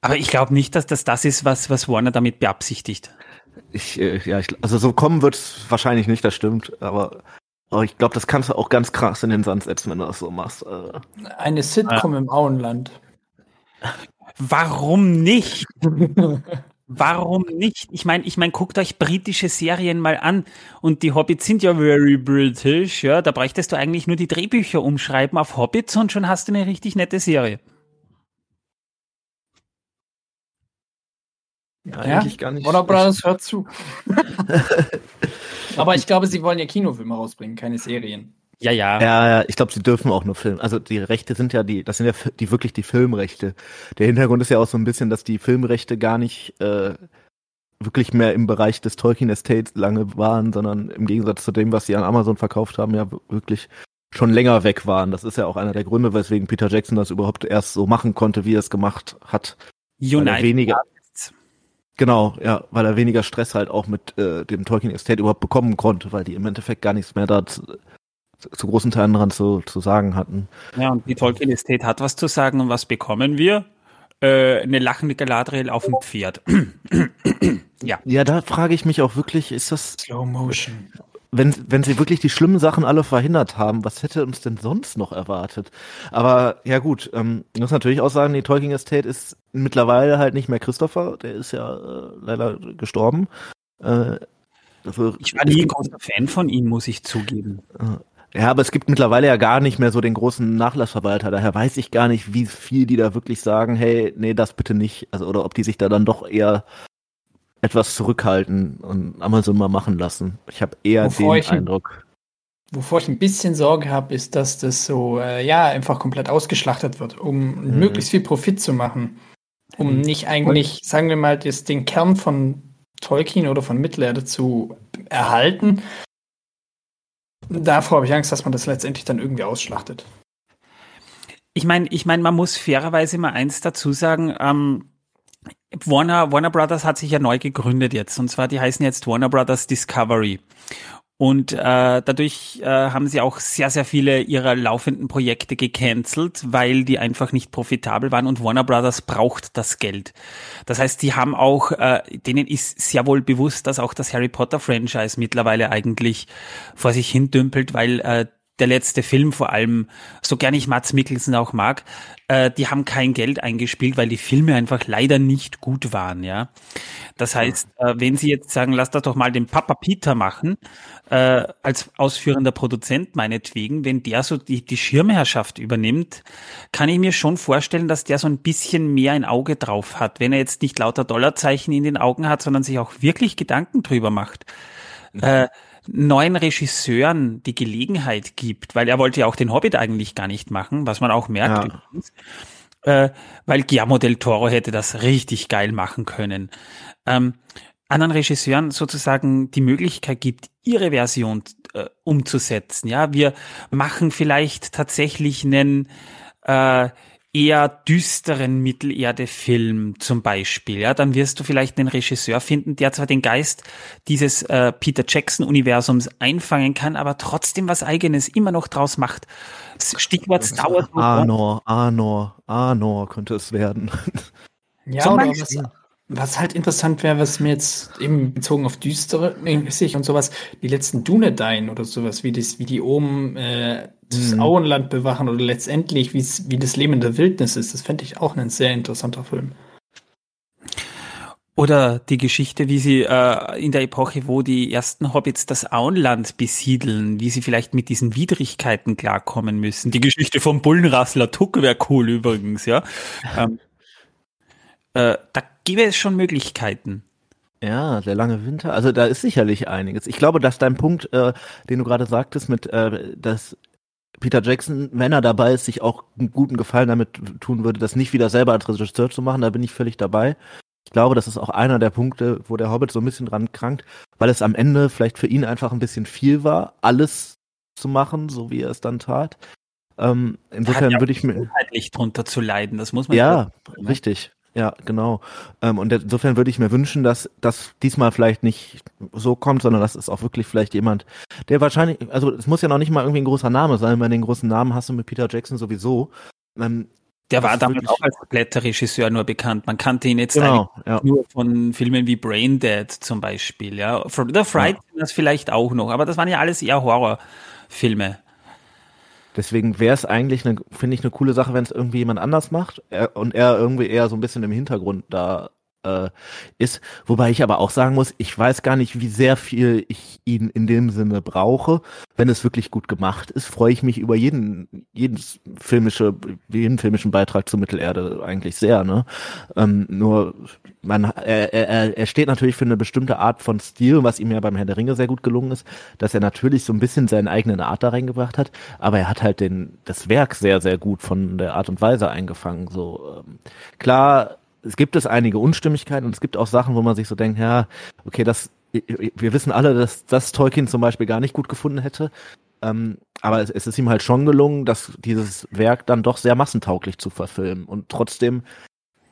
Speaker 3: Aber ich glaube nicht, dass das das ist, was, was Warner damit beabsichtigt.
Speaker 1: Ich, äh, ja, ich, also so kommen wird es wahrscheinlich nicht, das stimmt, aber, aber ich glaube, das kannst du auch ganz krass in den Sand setzen, wenn du das so machst. Äh.
Speaker 4: Eine Sitcom ja. im Auenland.
Speaker 3: Warum nicht? <laughs> Warum nicht? Ich meine, ich meine, guckt euch britische Serien mal an und die Hobbits sind ja very British, ja, da bräuchtest du eigentlich nur die Drehbücher umschreiben auf Hobbits und schon hast du eine richtig nette Serie.
Speaker 4: Ja, eigentlich gar nicht. Warner Brothers hört zu. <laughs> Aber ich glaube, sie wollen ja Kinofilme rausbringen, keine Serien.
Speaker 3: Ja, ja.
Speaker 1: Ja, ja, ich glaube, sie dürfen auch nur filmen. Also die Rechte sind ja die, das sind ja die wirklich die Filmrechte. Der Hintergrund ist ja auch so ein bisschen, dass die Filmrechte gar nicht äh, wirklich mehr im Bereich des Tolkien Estates lange waren, sondern im Gegensatz zu dem, was sie an Amazon verkauft haben, ja wirklich schon länger weg waren. Das ist ja auch einer der Gründe, weswegen Peter Jackson das überhaupt erst so machen konnte, wie er es gemacht hat.
Speaker 3: United
Speaker 1: weniger, Genau, ja, weil er weniger Stress halt auch mit äh, dem Tolkien Estate überhaupt bekommen konnte, weil die im Endeffekt gar nichts mehr da zu, zu großen Teilen dran zu, zu sagen hatten.
Speaker 3: Ja, und die Tolkien Estate hat was zu sagen und was bekommen wir? Äh, eine lachende Galadriel auf dem Pferd. <clears throat>
Speaker 1: ja. Ja, da frage ich mich auch wirklich, ist das
Speaker 4: Slow Motion
Speaker 1: wenn, wenn sie wirklich die schlimmen Sachen alle verhindert haben, was hätte uns denn sonst noch erwartet? Aber ja gut, ähm, ich muss natürlich auch sagen, die Tolkien Estate ist mittlerweile halt nicht mehr Christopher, der ist ja äh, leider gestorben. Äh,
Speaker 3: also, ich war nie ein großer Fan von ihm, muss ich zugeben.
Speaker 1: Äh, ja, aber es gibt mittlerweile ja gar nicht mehr so den großen Nachlassverwalter. Daher weiß ich gar nicht, wie viel die da wirklich sagen, hey, nee, das bitte nicht. Also, oder ob die sich da dann doch eher etwas zurückhalten und Amazon mal machen lassen. Ich habe eher Wovor den Eindruck.
Speaker 4: Wovor ich ein bisschen Sorge habe, ist, dass das so, äh, ja, einfach komplett ausgeschlachtet wird, um mhm. möglichst viel Profit zu machen. Um mhm. nicht eigentlich, sagen wir mal, das, den Kern von Tolkien oder von Mittelerde zu erhalten. Davor habe ich Angst, dass man das letztendlich dann irgendwie ausschlachtet.
Speaker 3: Ich meine, ich meine, man muss fairerweise mal eins dazu sagen, ähm, Warner, Warner Brothers hat sich ja neu gegründet jetzt. Und zwar, die heißen jetzt Warner Brothers Discovery. Und äh, dadurch äh, haben sie auch sehr, sehr viele ihrer laufenden Projekte gecancelt, weil die einfach nicht profitabel waren und Warner Brothers braucht das Geld. Das heißt, die haben auch, äh, denen ist sehr wohl bewusst, dass auch das Harry Potter Franchise mittlerweile eigentlich vor sich hin dümpelt, weil äh, der letzte Film vor allem, so gern ich Mats Mikkelsen auch mag, äh, die haben kein Geld eingespielt, weil die Filme einfach leider nicht gut waren, ja. Das heißt, äh, wenn Sie jetzt sagen, lass das doch mal den Papa Peter machen, äh, als ausführender Produzent meinetwegen, wenn der so die, die Schirmherrschaft übernimmt, kann ich mir schon vorstellen, dass der so ein bisschen mehr ein Auge drauf hat, wenn er jetzt nicht lauter Dollarzeichen in den Augen hat, sondern sich auch wirklich Gedanken drüber macht. Mhm. Äh, neuen Regisseuren die Gelegenheit gibt, weil er wollte ja auch den Hobbit eigentlich gar nicht machen, was man auch merkt. Ja. Äh, weil Guillermo del Toro hätte das richtig geil machen können. Ähm, anderen Regisseuren sozusagen die Möglichkeit gibt, ihre Version äh, umzusetzen. Ja, wir machen vielleicht tatsächlich einen äh, eher düsteren Mittelerde-Film zum Beispiel, ja, dann wirst du vielleicht einen Regisseur finden, der zwar den Geist dieses äh, Peter Jackson-Universums einfangen kann, aber trotzdem was Eigenes immer noch draus macht. Stichwort Wars.
Speaker 1: Arnor, Arnor, Arnor könnte es werden.
Speaker 4: Ja, oder was, was halt interessant wäre, was mir jetzt eben bezogen auf düstere sich und sowas, die letzten Dunedain oder sowas, wie das, wie die oben äh, das mhm. Auenland bewachen oder letztendlich, wie das Leben in der Wildnis ist, das fände ich auch ein sehr interessanter Film.
Speaker 3: Oder die Geschichte, wie sie äh, in der Epoche, wo die ersten Hobbits das Auenland besiedeln, wie sie vielleicht mit diesen Widrigkeiten klarkommen müssen. Die Geschichte vom Bullenrassler Tuck wäre cool übrigens, ja. ähm, <laughs> äh, da gäbe es schon Möglichkeiten.
Speaker 1: Ja, der lange Winter. Also da ist sicherlich einiges. Ich glaube, dass dein Punkt, äh, den du gerade sagtest, mit äh, dass Peter Jackson, wenn er dabei ist, sich auch einen guten Gefallen damit tun würde, das nicht wieder selber als Regisseur zu machen, da bin ich völlig dabei. ich glaube, das ist auch einer der Punkte, wo der Hobbit so ein bisschen dran krankt, weil es am Ende vielleicht für ihn einfach ein bisschen viel war, alles zu machen, so wie er es dann tat. Ähm, insofern ja würde ich mir
Speaker 3: inhaltlich drunter zu leiden, das muss man
Speaker 1: ja ne? richtig. Ja, genau. Ähm, und insofern würde ich mir wünschen, dass das diesmal vielleicht nicht so kommt, sondern dass es auch wirklich vielleicht jemand, der wahrscheinlich, also es muss ja noch nicht mal irgendwie ein großer Name sein, weil den großen Namen hast du mit Peter Jackson sowieso.
Speaker 3: Ähm, der war damals auch als Blätterregisseur nur bekannt. Man kannte ihn jetzt genau, ja. nur von Filmen wie Braindead zum Beispiel. Ja, The Fright ja. das vielleicht auch noch, aber das waren ja alles eher Horrorfilme.
Speaker 1: Deswegen wäre es eigentlich, finde ich, eine coole Sache, wenn es irgendwie jemand anders macht er, und er irgendwie eher so ein bisschen im Hintergrund da äh, ist. Wobei ich aber auch sagen muss, ich weiß gar nicht, wie sehr viel ich ihn in dem Sinne brauche. Wenn es wirklich gut gemacht ist, freue ich mich über jeden, jeden filmische, jeden filmischen Beitrag zur Mittelerde eigentlich sehr. Ne? Ähm, nur man, er, er, er steht natürlich für eine bestimmte Art von Stil, was ihm ja beim Herr der Ringe sehr gut gelungen ist, dass er natürlich so ein bisschen seine eigene Art da reingebracht hat, aber er hat halt den, das Werk sehr, sehr gut von der Art und Weise eingefangen. So ähm, klar es gibt es einige Unstimmigkeiten und es gibt auch Sachen, wo man sich so denkt, ja, okay, das, wir wissen alle, dass das Tolkien zum Beispiel gar nicht gut gefunden hätte. Ähm, aber es, es, ist ihm halt schon gelungen, dass dieses Werk dann doch sehr massentauglich zu verfilmen und trotzdem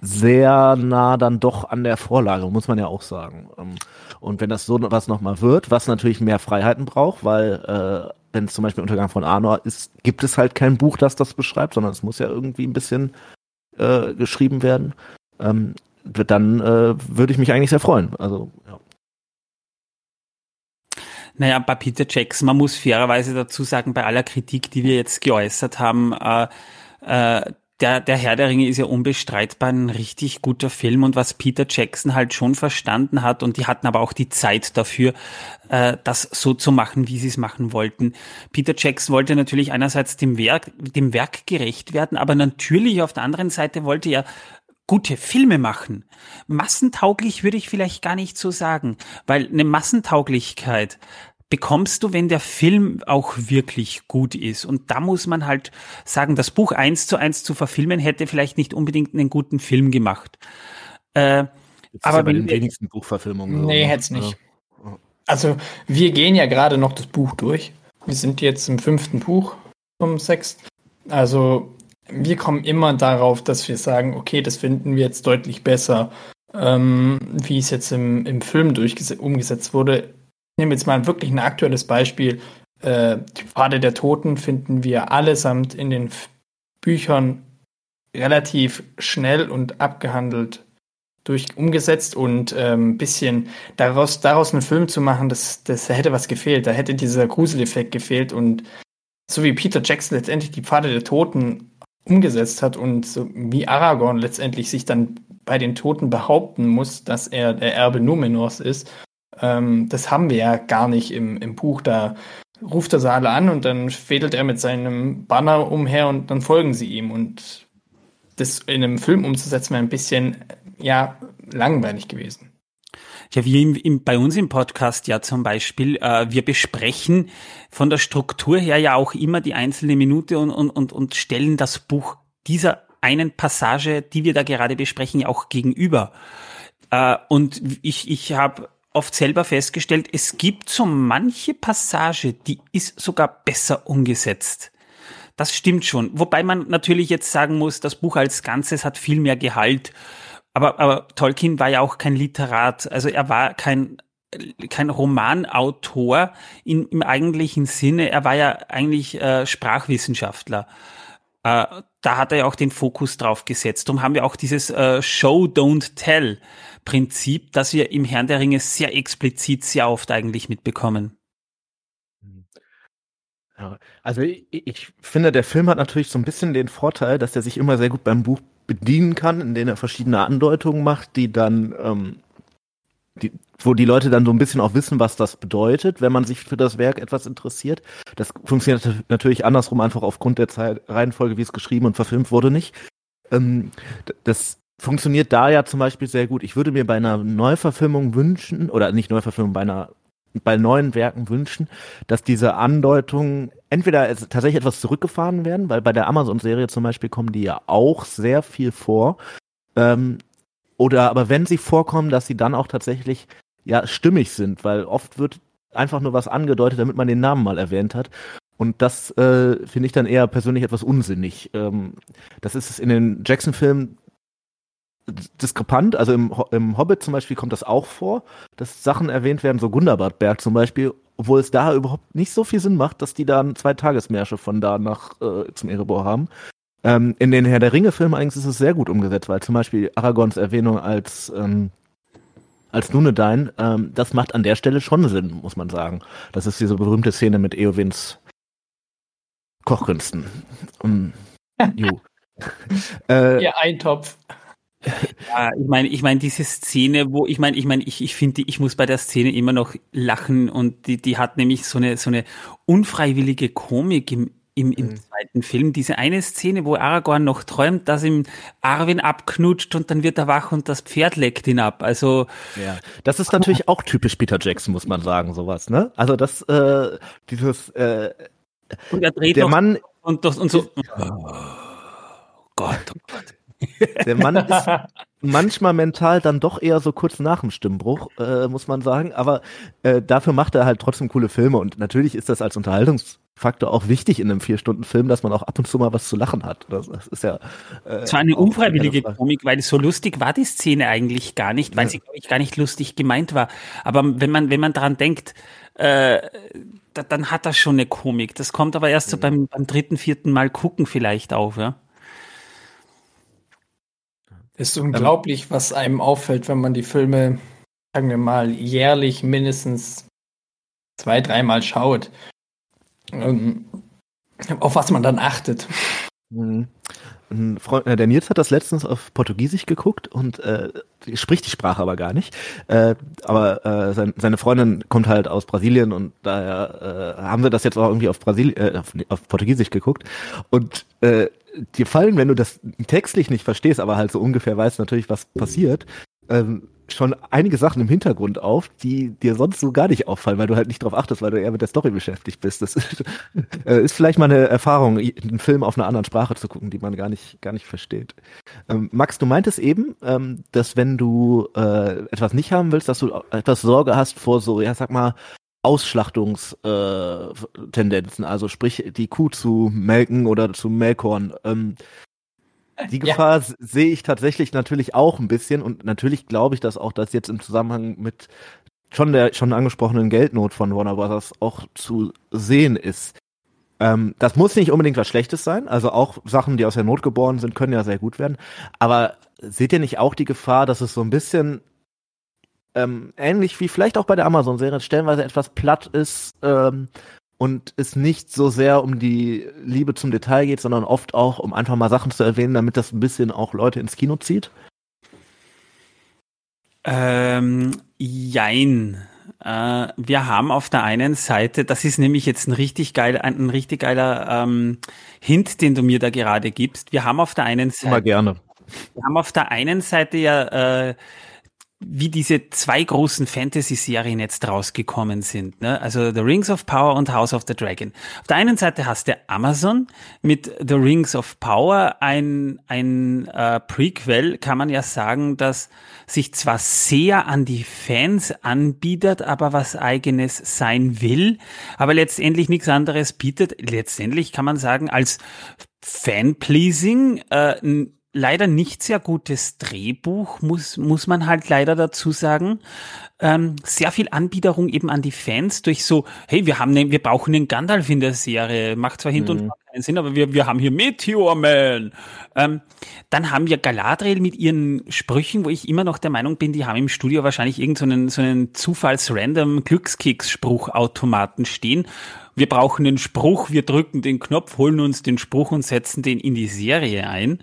Speaker 1: sehr nah dann doch an der Vorlage, muss man ja auch sagen. Ähm, und wenn das so was nochmal wird, was natürlich mehr Freiheiten braucht, weil äh, wenn es zum Beispiel Untergang von Arnor ist, gibt es halt kein Buch, das das beschreibt, sondern es muss ja irgendwie ein bisschen äh, geschrieben werden ähm, dann äh, würde ich mich eigentlich sehr freuen. Also, ja.
Speaker 3: Naja, bei Peter Jackson, man muss fairerweise dazu sagen, bei aller Kritik, die wir jetzt geäußert haben, äh, äh, der, der Herr der Ringe ist ja unbestreitbar ein richtig guter Film und was Peter Jackson halt schon verstanden hat und die hatten aber auch die Zeit dafür, äh, das so zu machen, wie sie es machen wollten. Peter Jackson wollte natürlich einerseits dem Werk, dem Werk gerecht werden, aber natürlich auf der anderen Seite wollte er gute Filme machen. Massentauglich würde ich vielleicht gar nicht so sagen, weil eine Massentauglichkeit bekommst du, wenn der Film auch wirklich gut ist. Und da muss man halt sagen, das Buch eins zu eins zu verfilmen, hätte vielleicht nicht unbedingt einen guten Film gemacht.
Speaker 1: Äh, aber ja bei den wenigsten Buchverfilmungen.
Speaker 4: Nee, so, hätte es nicht. Ja. Also wir gehen ja gerade noch das Buch durch. Wir sind jetzt im fünften Buch vom sechsten. Also wir kommen immer darauf, dass wir sagen, okay, das finden wir jetzt deutlich besser, ähm, wie es jetzt im, im Film umgesetzt wurde. Ich nehme jetzt mal wirklich ein aktuelles Beispiel. Äh, die Pfade der Toten finden wir allesamt in den Büchern relativ schnell und abgehandelt durch umgesetzt und ein ähm, bisschen daraus, daraus einen Film zu machen, das, das hätte was gefehlt. Da hätte dieser Gruseleffekt gefehlt und so wie Peter Jackson letztendlich die Pfade der Toten umgesetzt hat und so wie Aragorn letztendlich sich dann bei den Toten behaupten muss, dass er der Erbe Numenors ist, ähm, das haben wir ja gar nicht im, im Buch. Da ruft er sie alle an und dann fädelt er mit seinem Banner umher und dann folgen sie ihm. Und das in einem Film umzusetzen wäre ein bisschen, ja, langweilig gewesen.
Speaker 3: Ja, wie im, im, bei uns im Podcast ja zum Beispiel, äh, wir besprechen von der Struktur her ja auch immer die einzelne Minute und, und, und, und stellen das Buch dieser einen Passage, die wir da gerade besprechen, ja auch gegenüber. Äh, und ich, ich habe oft selber festgestellt, es gibt so manche Passage, die ist sogar besser umgesetzt. Das stimmt schon. Wobei man natürlich jetzt sagen muss, das Buch als Ganzes hat viel mehr Gehalt aber, aber Tolkien war ja auch kein Literat, also er war kein kein Romanautor in, im eigentlichen Sinne. Er war ja eigentlich äh, Sprachwissenschaftler. Äh, da hat er ja auch den Fokus drauf gesetzt. Darum haben wir auch dieses äh, Show, Don't Tell Prinzip, das wir im Herrn der Ringe sehr explizit, sehr oft eigentlich mitbekommen.
Speaker 1: Ja, also ich, ich finde, der Film hat natürlich so ein bisschen den Vorteil, dass er sich immer sehr gut beim Buch bedienen kann, in denen er verschiedene Andeutungen macht, die dann, ähm, die, wo die Leute dann so ein bisschen auch wissen, was das bedeutet, wenn man sich für das Werk etwas interessiert. Das funktioniert natürlich andersrum, einfach aufgrund der Zeit, Reihenfolge, wie es geschrieben und verfilmt wurde, nicht. Ähm, das funktioniert da ja zum Beispiel sehr gut. Ich würde mir bei einer Neuverfilmung wünschen, oder nicht Neuverfilmung, bei einer bei neuen Werken wünschen, dass diese Andeutungen entweder tatsächlich etwas zurückgefahren werden, weil bei der Amazon-Serie zum Beispiel kommen die ja auch sehr viel vor. Ähm, oder aber wenn sie vorkommen, dass sie dann auch tatsächlich ja stimmig sind, weil oft wird einfach nur was angedeutet, damit man den Namen mal erwähnt hat. Und das äh, finde ich dann eher persönlich etwas unsinnig. Ähm, das ist in den Jackson-Filmen diskrepant. Also im, im Hobbit zum Beispiel kommt das auch vor, dass Sachen erwähnt werden, so Gundabadberg zum Beispiel, obwohl es da überhaupt nicht so viel Sinn macht, dass die da zwei Tagesmärsche von da nach äh, zum Erebor haben. Ähm, in den Herr der Ringe-Filmen eigentlich ist es sehr gut umgesetzt, weil zum Beispiel Aragons Erwähnung als ähm, als Nunedain, ähm, das macht an der Stelle schon Sinn, muss man sagen. Das ist diese berühmte Szene mit Eowins Kochkünsten. <laughs> Um, <laughs>
Speaker 4: äh, ja, Eintopf.
Speaker 3: Ja, ich meine, ich meine, diese Szene, wo, ich meine, ich meine, ich, ich finde, ich muss bei der Szene immer noch lachen und die, die hat nämlich so eine, so eine unfreiwillige Komik im, im, im mhm. zweiten Film. Diese eine Szene, wo Aragorn noch träumt, dass ihm Arwen abknutscht und dann wird er wach und das Pferd leckt ihn ab. Also.
Speaker 1: Ja, das ist natürlich auch typisch Peter Jackson, muss man sagen, sowas, ne? Also das, äh, dieses, äh,
Speaker 3: und er dreht
Speaker 1: der Mann
Speaker 3: und, und so. Oh Gott, oh Gott.
Speaker 1: Der Mann ist <laughs> manchmal mental dann doch eher so kurz nach dem Stimmbruch, äh, muss man sagen. Aber äh, dafür macht er halt trotzdem coole Filme. Und natürlich ist das als Unterhaltungsfaktor auch wichtig in einem Vier-Stunden-Film, dass man auch ab und zu mal was zu lachen hat. Das, das ist ja.
Speaker 3: Äh, es war eine unfreiwillige Komik, weil so lustig war die Szene eigentlich gar nicht, weil sie, glaube ich, gar nicht lustig gemeint war. Aber wenn man, wenn man daran denkt, äh, da, dann hat das schon eine Komik. Das kommt aber erst so beim, beim dritten, vierten Mal gucken vielleicht auf, ja.
Speaker 4: Ist unglaublich, was einem auffällt, wenn man die Filme, sagen wir mal, jährlich mindestens zwei, dreimal schaut. Ähm, auf was man dann achtet.
Speaker 1: Mhm. Freund, äh, der Nils hat das letztens auf Portugiesisch geguckt und äh, spricht die Sprache aber gar nicht. Äh, aber äh, sein, seine Freundin kommt halt aus Brasilien und daher äh, haben wir das jetzt auch irgendwie auf, Brasil äh, auf, auf Portugiesisch geguckt. Und dir fallen, wenn du das textlich nicht verstehst, aber halt so ungefähr weißt natürlich, was passiert, ähm, schon einige Sachen im Hintergrund auf, die dir sonst so gar nicht auffallen, weil du halt nicht drauf achtest, weil du eher mit der Story beschäftigt bist. Das ist, <laughs> äh, ist vielleicht mal eine Erfahrung, einen Film auf einer anderen Sprache zu gucken, die man gar nicht, gar nicht versteht. Ähm, Max, du meintest eben, ähm, dass wenn du äh, etwas nicht haben willst, dass du etwas Sorge hast vor so, ja, sag mal, Ausschlachtungstendenzen, äh, also sprich die Kuh zu melken oder zu Melkhorn. Ähm, die Gefahr ja. sehe ich tatsächlich natürlich auch ein bisschen und natürlich glaube ich, dass auch das jetzt im Zusammenhang mit schon der schon angesprochenen Geldnot von Warner Brothers auch zu sehen ist. Ähm, das muss nicht unbedingt was Schlechtes sein, also auch Sachen, die aus der Not geboren sind, können ja sehr gut werden. Aber seht ihr nicht auch die Gefahr, dass es so ein bisschen ähm, ähnlich wie vielleicht auch bei der Amazon-Serie stellenweise etwas platt ist ähm, und es nicht so sehr um die Liebe zum Detail geht, sondern oft auch um einfach mal Sachen zu erwähnen, damit das ein bisschen auch Leute ins Kino zieht?
Speaker 3: Ähm, jein. Äh, wir haben auf der einen Seite, das ist nämlich jetzt ein richtig geiler, ein, richtig geiler ähm, Hint, den du mir da gerade gibst. Wir haben auf der einen Seite.
Speaker 1: Immer gerne.
Speaker 3: Wir haben auf der einen Seite ja äh, wie diese zwei großen Fantasy-Serien jetzt rausgekommen sind. Ne? Also The Rings of Power und House of the Dragon. Auf der einen Seite hast du Amazon mit The Rings of Power, ein, ein äh, Prequel, kann man ja sagen, dass sich zwar sehr an die Fans anbietet, aber was eigenes sein will, aber letztendlich nichts anderes bietet. Letztendlich kann man sagen, als Fan-Pleasing äh, leider nicht sehr gutes Drehbuch, muss, muss man halt leider dazu sagen. Ähm, sehr viel Anbiederung eben an die Fans durch so, hey, wir haben ne, wir brauchen einen Gandalf in der Serie, macht zwar hinten mhm. und keinen Sinn, aber wir, wir haben hier Meteor Man. Ähm, dann haben wir Galadriel mit ihren Sprüchen, wo ich immer noch der Meinung bin, die haben im Studio wahrscheinlich irgendeinen so einen Zufalls-random Glückskeks-Spruchautomaten stehen. Wir brauchen einen Spruch, wir drücken den Knopf, holen uns den Spruch und setzen den in die Serie ein.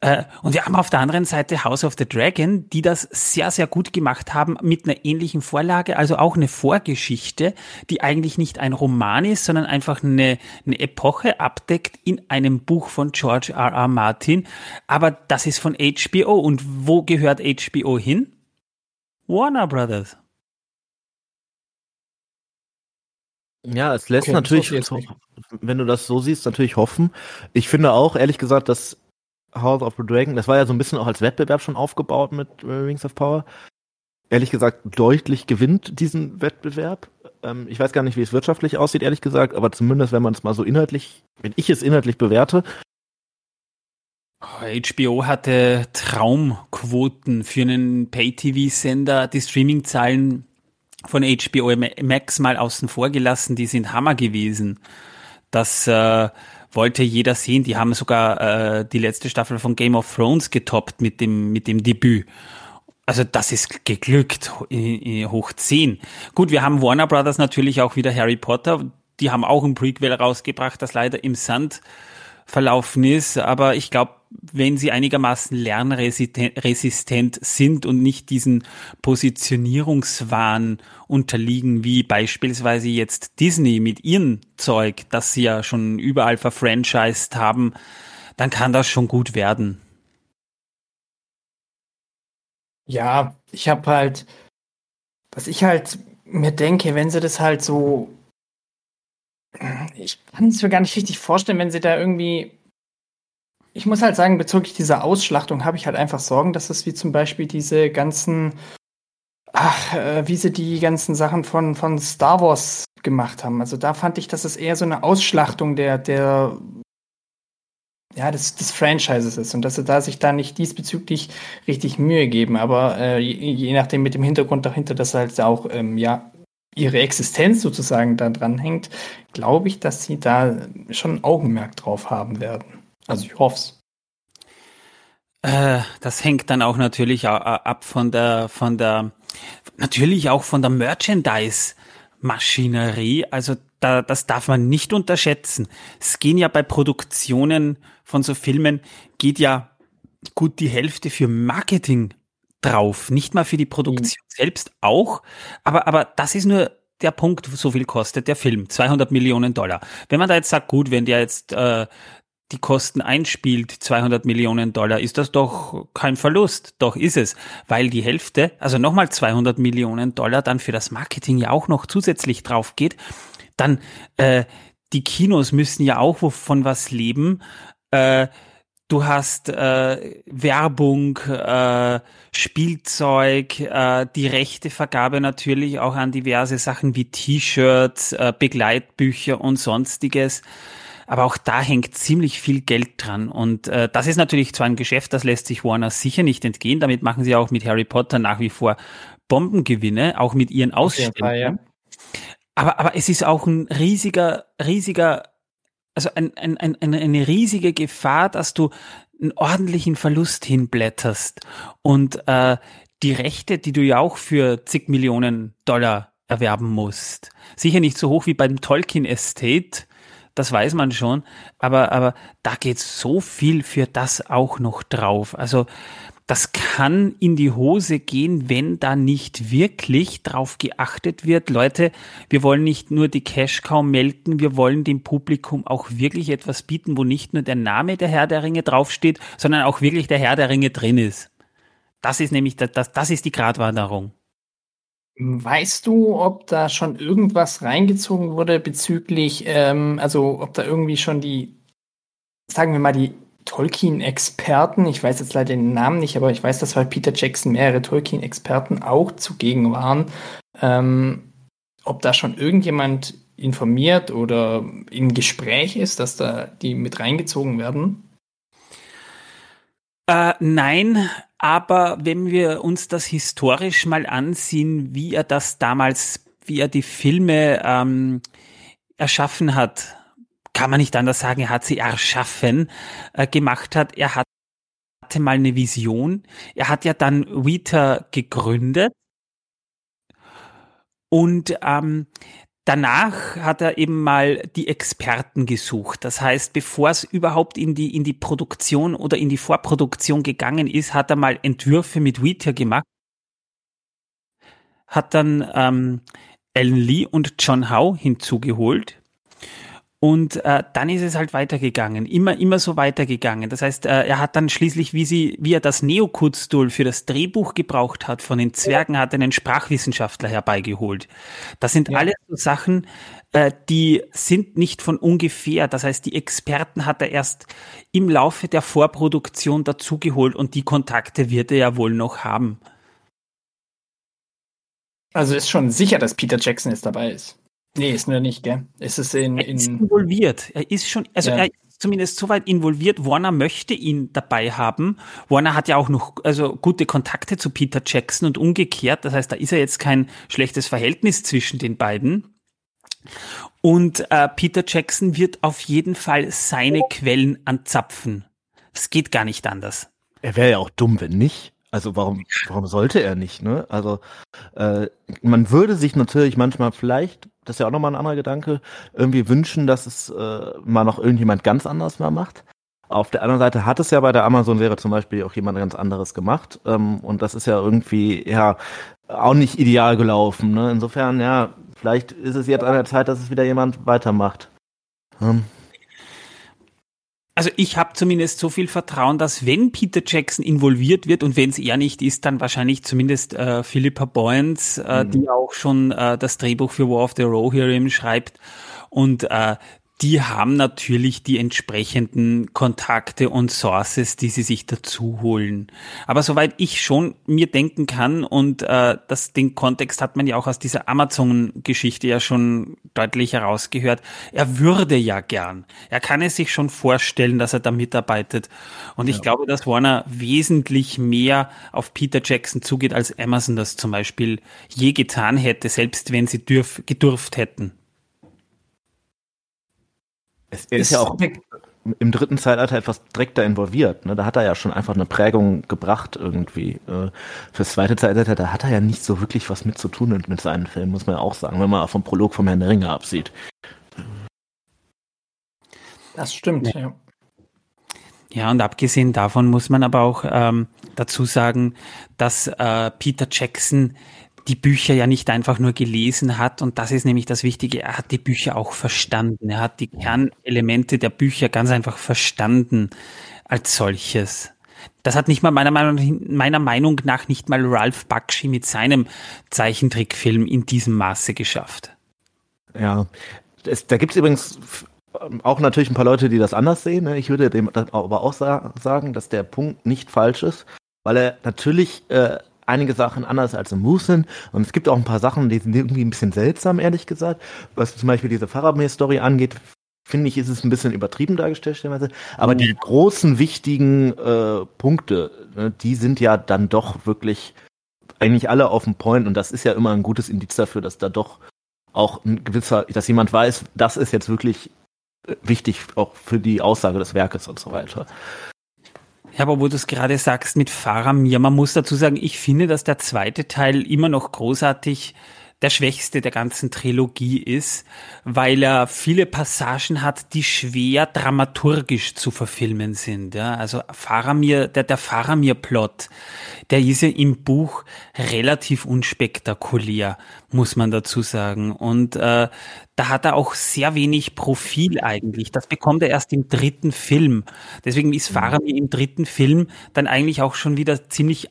Speaker 3: Äh, und wir haben auf der anderen Seite House of the Dragon, die das sehr, sehr gut gemacht haben mit einer ähnlichen Vorlage, also auch eine Vorgeschichte, die eigentlich nicht ein Roman ist, sondern einfach eine, eine Epoche abdeckt in einem Buch von George R. R. Martin. Aber das ist von HBO. Und wo gehört HBO hin? Warner Brothers.
Speaker 1: Ja, es lässt okay, natürlich, wenn du das so siehst, natürlich hoffen. Ich finde auch, ehrlich gesagt, dass House of the Dragon, das war ja so ein bisschen auch als Wettbewerb schon aufgebaut mit äh, Rings of Power. Ehrlich gesagt, deutlich gewinnt diesen Wettbewerb. Ähm, ich weiß gar nicht, wie es wirtschaftlich aussieht, ehrlich gesagt, aber zumindest, wenn man es mal so inhaltlich, wenn ich es inhaltlich bewerte.
Speaker 3: HBO hatte Traumquoten für einen Pay-TV-Sender. Die Streaming-Zahlen von HBO Max mal außen vor gelassen, die sind Hammer gewesen. Das äh, wollte jeder sehen. Die haben sogar äh, die letzte Staffel von Game of Thrones getoppt mit dem, mit dem Debüt. Also das ist geglückt, hoch 10. Gut, wir haben Warner Brothers natürlich auch wieder Harry Potter. Die haben auch ein Prequel rausgebracht, das leider im Sand verlaufen ist. Aber ich glaube, wenn sie einigermaßen lernresistent sind und nicht diesen Positionierungswahn unterliegen, wie beispielsweise jetzt Disney mit ihrem Zeug, das sie ja schon überall verfranchised haben, dann kann das schon gut werden.
Speaker 4: Ja, ich habe halt, was ich halt mir denke, wenn sie das halt so, ich kann es mir gar nicht richtig vorstellen, wenn sie da irgendwie ich muss halt sagen, bezüglich dieser Ausschlachtung habe ich halt einfach Sorgen, dass es wie zum Beispiel diese ganzen, ach, äh, wie sie die ganzen Sachen von, von Star Wars gemacht haben. Also da fand ich, dass es eher so eine Ausschlachtung der, der, ja, des, des Franchises ist und dass sie da sich da nicht diesbezüglich richtig Mühe geben. Aber äh, je, je, nachdem mit dem Hintergrund dahinter, dass halt auch, ähm, ja, ihre Existenz sozusagen da dran hängt, glaube ich, dass sie da schon ein Augenmerk drauf haben werden. Also ich hoffe es.
Speaker 3: Äh, das hängt dann auch natürlich ab von der, von der, natürlich auch von der Merchandise-Maschinerie. Also da, das darf man nicht unterschätzen. Es gehen ja bei Produktionen von so Filmen, geht ja gut die Hälfte für Marketing drauf. Nicht mal für die Produktion mhm. selbst auch. Aber, aber das ist nur der Punkt, so viel kostet der Film. 200 Millionen Dollar. Wenn man da jetzt sagt, gut, wenn der jetzt äh, die Kosten einspielt, 200 Millionen Dollar, ist das doch kein Verlust. Doch ist es, weil die Hälfte, also nochmal 200 Millionen Dollar dann für das Marketing ja auch noch zusätzlich drauf geht. Dann äh, die Kinos müssen ja auch von was leben. Äh, du hast äh, Werbung, äh, Spielzeug, äh, die Rechtevergabe natürlich auch an diverse Sachen wie T-Shirts, äh, Begleitbücher und sonstiges. Aber auch da hängt ziemlich viel Geld dran. Und äh, das ist natürlich zwar ein Geschäft, das lässt sich Warner sicher nicht entgehen. Damit machen sie auch mit Harry Potter nach wie vor Bombengewinne, auch mit ihren Ausstellungen. Aber, aber es ist auch ein riesiger, riesiger, also ein, ein, ein, eine riesige Gefahr, dass du einen ordentlichen Verlust hinblätterst. Und äh, die Rechte, die du ja auch für zig Millionen Dollar erwerben musst. Sicher nicht so hoch wie beim Tolkien Estate, das weiß man schon, aber, aber da geht so viel für das auch noch drauf. Also das kann in die Hose gehen, wenn da nicht wirklich drauf geachtet wird. Leute, wir wollen nicht nur die Cash kaum melken, wir wollen dem Publikum auch wirklich etwas bieten, wo nicht nur der Name der Herr der Ringe draufsteht, sondern auch wirklich der Herr der Ringe drin ist. Das ist nämlich, das, das ist die Gratwanderung.
Speaker 4: Weißt du, ob da schon irgendwas reingezogen wurde bezüglich, ähm, also ob da irgendwie schon die, sagen wir mal, die Tolkien-Experten, ich weiß jetzt leider den Namen nicht, aber ich weiß, dass bei Peter Jackson mehrere Tolkien-Experten auch zugegen waren, ähm, ob da schon irgendjemand informiert oder im Gespräch ist, dass da die mit reingezogen werden?
Speaker 3: Äh, nein, aber wenn wir uns das historisch mal ansehen, wie er das damals, wie er die Filme ähm, erschaffen hat, kann man nicht anders sagen, er hat sie erschaffen, äh, gemacht hat. Er hat, hatte mal eine Vision. Er hat ja dann Weta gegründet. Und ähm, Danach hat er eben mal die Experten gesucht. Das heißt, bevor es überhaupt in die, in die Produktion oder in die Vorproduktion gegangen ist, hat er mal Entwürfe mit Wheater gemacht. Hat dann ähm, Alan Lee und John Howe hinzugeholt. Und äh, dann ist es halt weitergegangen, immer, immer so weitergegangen. Das heißt, äh, er hat dann schließlich, wie sie, wie er das Neokutztool für das Drehbuch gebraucht hat von den Zwergen, hat einen Sprachwissenschaftler herbeigeholt. Das sind ja. alles so Sachen, äh, die sind nicht von ungefähr. Das heißt, die Experten hat er erst im Laufe der Vorproduktion dazugeholt und die Kontakte wird er ja wohl noch haben.
Speaker 4: Also ist schon sicher, dass Peter Jackson jetzt dabei ist. Nee, ist nur nicht, gell? Ist es in,
Speaker 3: in er ist involviert. Er ist schon, also ja. er ist zumindest so weit involviert. Warner möchte ihn dabei haben. Warner hat ja auch noch also gute Kontakte zu Peter Jackson und umgekehrt. Das heißt, da ist ja jetzt kein schlechtes Verhältnis zwischen den beiden. Und äh, Peter Jackson wird auf jeden Fall seine Quellen anzapfen. Es geht gar nicht anders.
Speaker 1: Er wäre ja auch dumm, wenn nicht. Also warum, warum sollte er nicht, ne? Also äh, man würde sich natürlich manchmal vielleicht, das ist ja auch nochmal ein anderer Gedanke, irgendwie wünschen, dass es äh, mal noch irgendjemand ganz anders mal macht. Auf der anderen Seite hat es ja bei der Amazon-Serie zum Beispiel auch jemand ganz anderes gemacht. Ähm, und das ist ja irgendwie, ja, auch nicht ideal gelaufen. Ne? Insofern, ja, vielleicht ist es jetzt an der Zeit, dass es wieder jemand weitermacht. Hm.
Speaker 3: Also ich habe zumindest so viel Vertrauen, dass wenn Peter Jackson involviert wird und wenn es er nicht ist, dann wahrscheinlich zumindest äh, Philippa Boyens, äh, mhm. die auch schon äh, das Drehbuch für War of the Rohirrim schreibt und äh, die haben natürlich die entsprechenden Kontakte und Sources, die sie sich dazu holen. Aber soweit ich schon mir denken kann, und äh, das, den Kontext hat man ja auch aus dieser Amazon-Geschichte ja schon deutlich herausgehört, er würde ja gern. Er kann es sich schon vorstellen, dass er da mitarbeitet. Und ja. ich glaube, dass Warner wesentlich mehr auf Peter Jackson zugeht, als Amazon das zum Beispiel je getan hätte, selbst wenn sie dürf, gedurft hätten.
Speaker 1: Es, er ist, ist ja auch im dritten Zeitalter etwas direkter involviert. Ne? Da hat er ja schon einfach eine Prägung gebracht irgendwie. Äh, fürs zweite Zeitalter, da hat er ja nicht so wirklich was mit zu tun mit, mit seinen Filmen, muss man ja auch sagen, wenn man vom Prolog vom Herrn der Ringe absieht.
Speaker 4: Das stimmt, ja.
Speaker 3: ja. und abgesehen davon muss man aber auch ähm, dazu sagen, dass äh, Peter Jackson die Bücher ja nicht einfach nur gelesen hat. Und das ist nämlich das Wichtige. Er hat die Bücher auch verstanden. Er hat die Kernelemente der Bücher ganz einfach verstanden als solches. Das hat nicht mal meiner Meinung, meiner Meinung nach nicht mal Ralph Bakshi mit seinem Zeichentrickfilm in diesem Maße geschafft.
Speaker 1: Ja, es, da gibt es übrigens auch natürlich ein paar Leute, die das anders sehen. Ne? Ich würde dem aber auch sagen, dass der Punkt nicht falsch ist, weil er natürlich äh, einige Sachen anders als im sind. Und es gibt auch ein paar Sachen, die sind irgendwie ein bisschen seltsam, ehrlich gesagt. Was zum Beispiel diese Faramir-Story angeht, finde ich, ist es ein bisschen übertrieben dargestellt, stellenweise. Aber die großen, wichtigen äh, Punkte, ne, die sind ja dann doch wirklich eigentlich alle auf dem Point. Und das ist ja immer ein gutes Indiz dafür, dass da doch auch ein gewisser, dass jemand weiß, das ist jetzt wirklich äh, wichtig auch für die Aussage des Werkes und so weiter.
Speaker 3: Ja, aber wo du es gerade sagst mit Faramir, man muss dazu sagen, ich finde, dass der zweite Teil immer noch großartig der schwächste der ganzen Trilogie ist, weil er viele Passagen hat, die schwer dramaturgisch zu verfilmen sind. Ja, also Faramir, der, der Faramir-Plot, der ist ja im Buch relativ unspektakulär, muss man dazu sagen. Und äh, da hat er auch sehr wenig Profil eigentlich. Das bekommt er erst im dritten Film. Deswegen ist mhm. Faramir im dritten Film dann eigentlich auch schon wieder ziemlich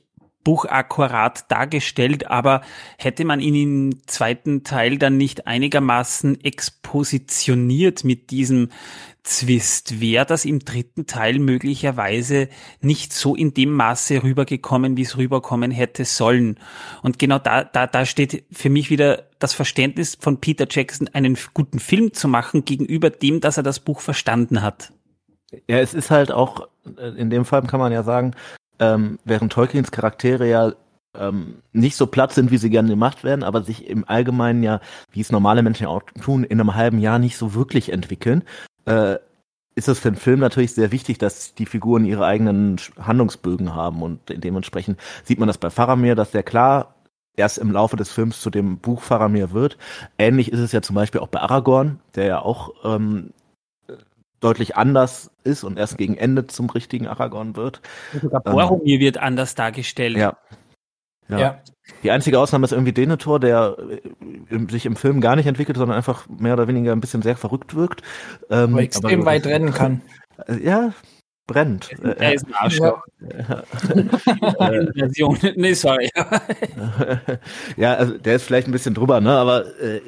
Speaker 3: buchakkurat dargestellt, aber hätte man ihn im zweiten Teil dann nicht einigermaßen expositioniert mit diesem Zwist, wäre das im dritten Teil möglicherweise nicht so in dem Maße rübergekommen, wie es rüberkommen hätte sollen. Und genau da, da, da steht für mich wieder das Verständnis von Peter Jackson, einen guten Film zu machen, gegenüber dem, dass er das Buch verstanden hat.
Speaker 1: Ja, es ist halt auch, äh, in dem Fall kann man ja sagen, ähm, während Tolkiens Charaktere ja ähm, nicht so platt sind, wie sie gerne gemacht werden, aber sich im Allgemeinen ja, wie es normale Menschen auch tun, in einem halben Jahr nicht so wirklich entwickeln, äh, ist es für den Film natürlich sehr wichtig, dass die Figuren ihre eigenen Handlungsbögen haben und dementsprechend sieht man das bei Faramir, dass der klar erst im Laufe des Films zu dem Buch Faramir wird. Ähnlich ist es ja zum Beispiel auch bei Aragorn, der ja auch ähm, deutlich anders ist und erst gegen Ende zum richtigen Aragorn wird.
Speaker 3: Sogar Boromir ähm, wird anders dargestellt.
Speaker 1: Ja. Ja. ja. Die einzige Ausnahme ist irgendwie Denethor, der äh, sich im Film gar nicht entwickelt, sondern einfach mehr oder weniger ein bisschen sehr verrückt wirkt.
Speaker 4: Ähm, aber extrem aber, weit rennen kann. <laughs>
Speaker 1: Ja, brennt. <laughs>
Speaker 3: Er ist ein Arschloch. <laughs> Version. nee, sorry.
Speaker 1: ja, also der ist vielleicht ein bisschen drüber, ne? Aber äh,